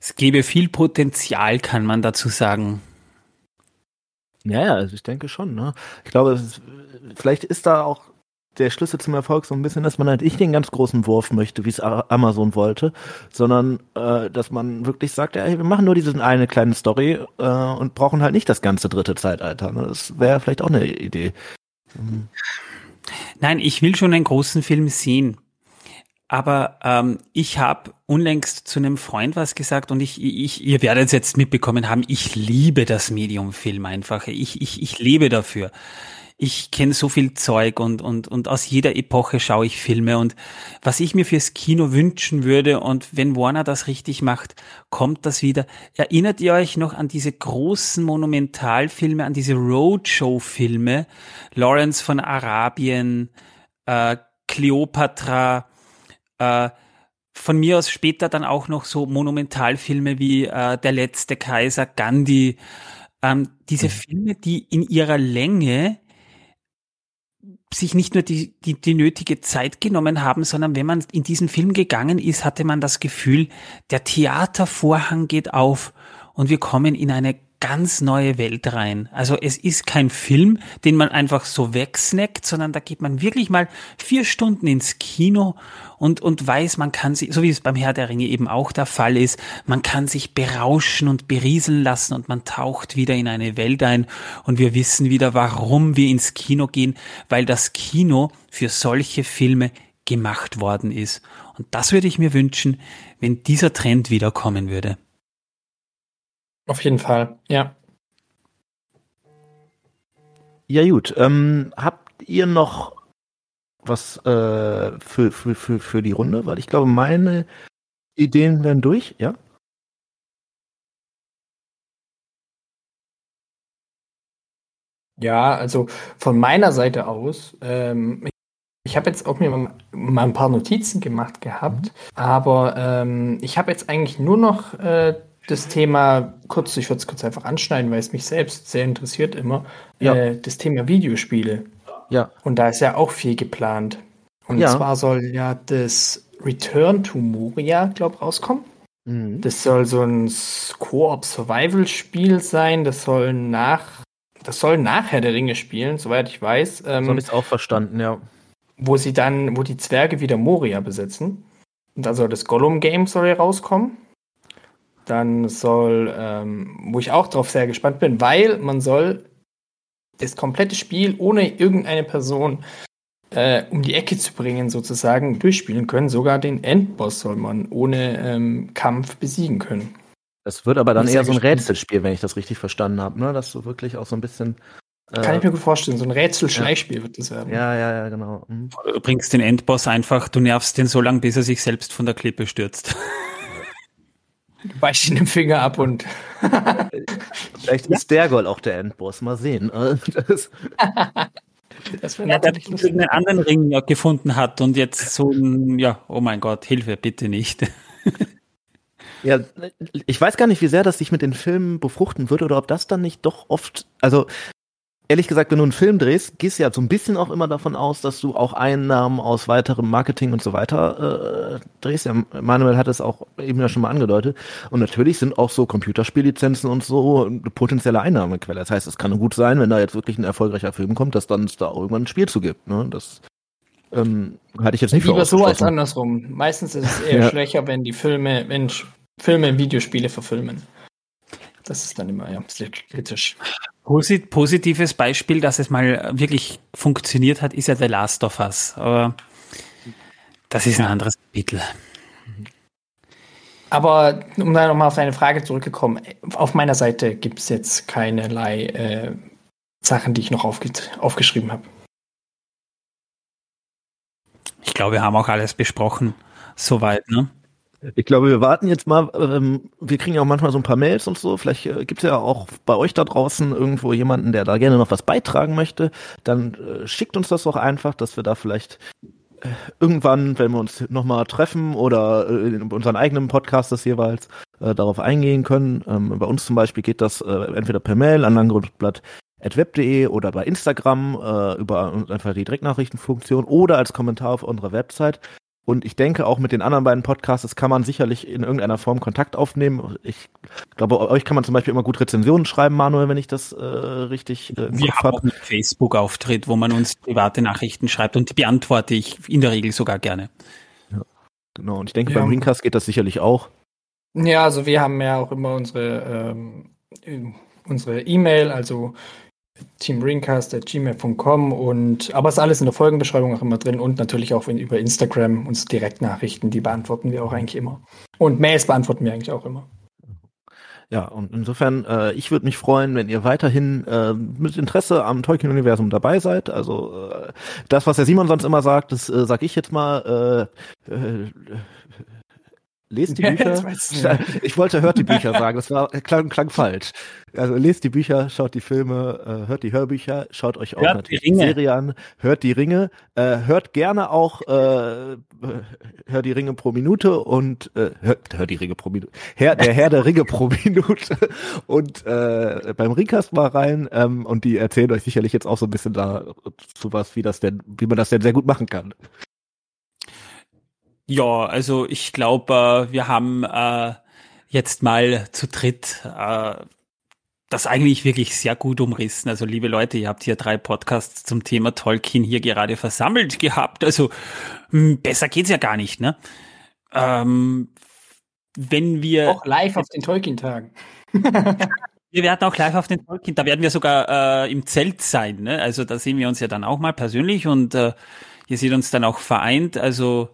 Speaker 3: Es gäbe viel Potenzial, kann man dazu sagen.
Speaker 1: Ja, ja, also ich denke schon. Ne? Ich glaube, ist, vielleicht ist da auch der Schlüssel zum Erfolg so ein bisschen, dass man halt nicht den ganz großen Wurf möchte, wie es Amazon wollte, sondern äh, dass man wirklich sagt, ja, wir machen nur diese eine kleine Story äh, und brauchen halt nicht das ganze dritte Zeitalter. Ne? Das wäre vielleicht auch eine Idee. Mhm.
Speaker 3: Nein, ich will schon einen großen Film sehen. Aber ähm, ich habe unlängst zu einem Freund was gesagt und ich, ich, ihr werdet es jetzt mitbekommen haben, ich liebe das Medium-Film einfach. Ich, ich, ich lebe dafür ich kenne so viel Zeug und, und, und aus jeder Epoche schaue ich Filme und was ich mir fürs Kino wünschen würde und wenn Warner das richtig macht, kommt das wieder. Erinnert ihr euch noch an diese großen Monumentalfilme, an diese Roadshow-Filme? Lawrence von Arabien, äh, Cleopatra, äh, von mir aus später dann auch noch so Monumentalfilme wie äh, Der letzte Kaiser, Gandhi. Ähm, diese mhm. Filme, die in ihrer Länge sich nicht nur die, die, die nötige Zeit genommen haben, sondern wenn man in diesen Film gegangen ist, hatte man das Gefühl, der Theatervorhang geht auf und wir kommen in eine ganz neue Welt rein. Also es ist kein Film, den man einfach so wegsnackt, sondern da geht man wirklich mal vier Stunden ins Kino und, und weiß, man kann sich, so wie es beim Herr der Ringe eben auch der Fall ist, man kann sich berauschen und berieseln lassen und man taucht wieder in eine Welt ein und wir wissen wieder, warum wir ins Kino gehen, weil das Kino für solche Filme gemacht worden ist. Und das würde ich mir wünschen, wenn dieser Trend wiederkommen würde.
Speaker 4: Auf jeden Fall, ja.
Speaker 1: Ja gut, ähm, habt ihr noch was äh, für, für, für, für die Runde? Weil ich glaube, meine Ideen werden durch, ja?
Speaker 4: Ja, also von meiner Seite aus, ähm, ich habe jetzt auch mir mal ein paar Notizen gemacht gehabt, mhm. aber ähm, ich habe jetzt eigentlich nur noch äh, das Thema, kurz, ich würde es kurz einfach anschneiden, weil es mich selbst sehr interessiert immer, ja. äh, das Thema Videospiele.
Speaker 1: Ja.
Speaker 4: Und da ist ja auch viel geplant. Und ja. zwar soll ja das Return to Moria, glaube ich, rauskommen. Mhm. Das soll so ein Koop-Survival-Spiel sein. Das soll nach, das soll nachher der Ringe spielen, soweit ich weiß.
Speaker 1: Ähm, so habe ich es auch verstanden, ja.
Speaker 4: Wo sie dann, wo die Zwerge wieder Moria besetzen. Und da soll das Gollum-Game soll ja rauskommen. Dann soll, ähm, wo ich auch drauf sehr gespannt bin, weil man soll das komplette Spiel ohne irgendeine Person äh, um die Ecke zu bringen, sozusagen, durchspielen können. Sogar den Endboss soll man ohne ähm, Kampf besiegen können.
Speaker 1: Das wird aber dann eher so ein Rätselspiel, wenn ich das richtig verstanden habe, ne? Dass du wirklich auch so ein bisschen.
Speaker 4: Äh, Kann ich mir gut vorstellen, so ein Rätsel-Schleichspiel ja. wird das werden.
Speaker 1: Ja, ja, ja, genau. Mhm.
Speaker 3: Du bringst den Endboss einfach, du nervst den so lange, bis er sich selbst von der Klippe stürzt. <laughs>
Speaker 4: Du beißt ihn den Finger ab und. <laughs>
Speaker 1: Vielleicht ist der Goal auch der Endboss. Mal sehen. <laughs> Das
Speaker 3: das ja, der einen anderen Ring gefunden hat und jetzt so ein, ja, oh mein Gott, Hilfe, bitte nicht. <laughs>
Speaker 1: Ja, ich weiß gar nicht, wie sehr das sich mit den Filmen befruchten wird oder ob das dann nicht doch oft, also ehrlich gesagt, wenn du einen Film drehst, gehst du ja so ein bisschen auch immer davon aus, dass du auch Einnahmen aus weiterem Marketing und so weiter äh, drehst. Ja, Manuel hat es auch eben ja schon mal angedeutet. Und natürlich sind auch so Computerspiellizenzen und so eine potenzielle Einnahmequelle. Das heißt, es kann gut sein, wenn da jetzt wirklich ein erfolgreicher Film kommt, dass dann es da auch irgendwann ein Spiel zu gibt. Ne? Das ähm, hatte ich jetzt nicht
Speaker 4: Lieber so als andersrum. Meistens ist es eher <laughs> ja. schwächer, wenn die Filme, wenn Filme Videospiele verfilmen. Das ist dann immer ja, sehr kritisch.
Speaker 3: Posit positives Beispiel, dass es mal wirklich funktioniert hat, ist ja The Last of Us. Aber das ist ein anderes Kapitel.
Speaker 4: Aber um da nochmal auf deine Frage zurückzukommen, auf meiner Seite gibt es jetzt keinerlei äh, Sachen, die ich noch aufge aufgeschrieben habe.
Speaker 3: Ich glaube, wir haben auch alles besprochen. Soweit, ne?
Speaker 1: Ich glaube, wir warten jetzt mal. Ähm, wir kriegen ja auch manchmal so ein paar Mails und so. Vielleicht äh, gibt es ja auch bei euch da draußen irgendwo jemanden, der da gerne noch was beitragen möchte. Dann äh, schickt uns das doch einfach, dass wir da vielleicht äh, irgendwann, wenn wir uns nochmal treffen oder äh, in unseren eigenen Podcast das jeweils äh, darauf eingehen können. Ähm, bei uns zum Beispiel geht das entweder per Mail an landgrundblatt.web.de oder bei Instagram über einfach die Direktnachrichtenfunktion oder als Kommentar auf unserer Website. Und ich denke, auch mit den anderen beiden Podcasts kann man sicherlich in irgendeiner Form Kontakt aufnehmen. Ich glaube, euch kann man zum Beispiel immer gut Rezensionen schreiben, Manuel, wenn ich das äh, richtig
Speaker 3: äh, im Wir Kopf haben hab. einen Facebook-Auftritt, wo man uns private Nachrichten schreibt und die beantworte ich in der Regel sogar gerne.
Speaker 1: Ja, genau, und ich denke, ja. beim Ringcast geht das sicherlich auch.
Speaker 4: Ja, also wir haben ja auch immer unsere ähm, unsere E-Mail, also teamringcast.gmail.com und aber ist alles in der Folgenbeschreibung auch immer drin und natürlich auch über Instagram uns Direktnachrichten, die beantworten wir auch eigentlich immer. Und Mails beantworten wir eigentlich auch immer.
Speaker 1: Ja, und insofern, äh, ich würde mich freuen, wenn ihr weiterhin äh, mit Interesse am Tolkien-Universum dabei seid. Also äh, das, was der Simon sonst immer sagt, das äh, sag ich jetzt mal. Äh, äh, lest die Bücher. ich wollte hört die Bücher <laughs> sagen, das war klang, klang falsch. Also lest die Bücher, schaut die Filme, äh, hört die Hörbücher, schaut euch auch hört natürlich die, Serie an, hört die Ringe, äh, hört gerne auch äh, hört die Ringe pro Minute und äh, hört, hört die Ringe pro Minute. Herr, der Herr der Ringe pro Minute <laughs> und äh, beim Ringcast mal rein ähm, und die erzählen euch sicherlich jetzt auch so ein bisschen da zu was, wie das denn, wie man das denn sehr gut machen kann.
Speaker 3: Ja, also ich glaube, äh, wir haben äh, jetzt mal zu dritt äh, das eigentlich wirklich sehr gut umrissen. Also liebe Leute, ihr habt hier drei Podcasts zum Thema Tolkien hier gerade versammelt gehabt. Also mh, hm, besser geht's ja gar nicht, ne? Ähm, wenn wir
Speaker 4: auch live auf den Tolkien-Tagen. <laughs>
Speaker 3: wir werden auch live auf den Tolkien, da werden wir sogar äh, im Zelt sein, ne? Also da sehen wir uns ja dann auch mal persönlich und äh, ihr seht uns dann auch vereint. Also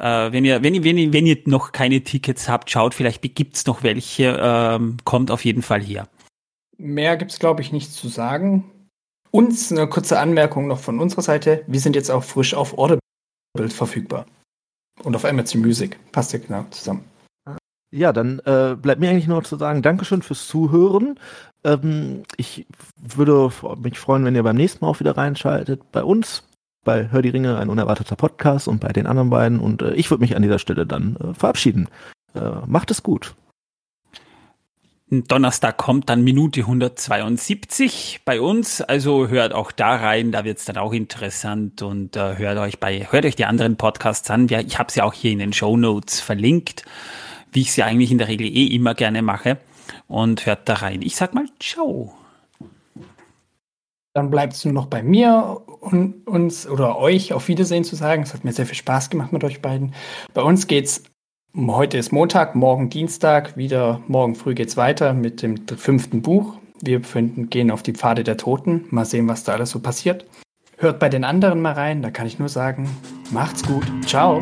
Speaker 3: äh, wenn, ihr, wenn, ihr, wenn, ihr, wenn ihr noch keine Tickets habt, schaut, vielleicht gibt's noch welche. Ähm, kommt auf jeden Fall her.
Speaker 4: Mehr gibt's glaube ich, nicht zu sagen. Uns eine kurze Anmerkung noch von unserer Seite. Wir sind jetzt auch frisch auf Audible verfügbar. Und auf Amazon Music. Passt ja genau zusammen.
Speaker 1: Ja, dann äh, bleibt mir eigentlich nur noch zu sagen, Dankeschön fürs Zuhören. Ähm, ich würde mich freuen, wenn ihr beim nächsten Mal auch wieder reinschaltet bei uns, bei Hör die Ringe, ein unerwarteter Podcast und bei den anderen beiden. Und äh, ich würde mich an dieser Stelle dann äh, verabschieden. Äh, macht es gut.
Speaker 3: Donnerstag kommt dann Minute 172 bei uns, also hört auch da rein, da wird es dann auch interessant und äh, hört euch bei hört euch die anderen Podcasts an. Ich habe sie auch hier in den Show Notes verlinkt wie ich sie eigentlich in der Regel eh immer gerne mache. Und hört da rein. Ich sag mal Ciao.
Speaker 4: Dann bleibt es nur noch bei mir und uns oder euch auf Wiedersehen zu sagen. Es hat mir sehr viel Spaß gemacht mit euch beiden. Bei uns geht's Heute ist Montag, morgen Dienstag, wieder morgen früh geht's weiter mit dem fünften Buch. Wir befinden, gehen auf die Pfade der Toten. Mal sehen, was da alles so passiert. Hört bei den anderen mal rein, da kann ich nur sagen, macht's gut. Ciao.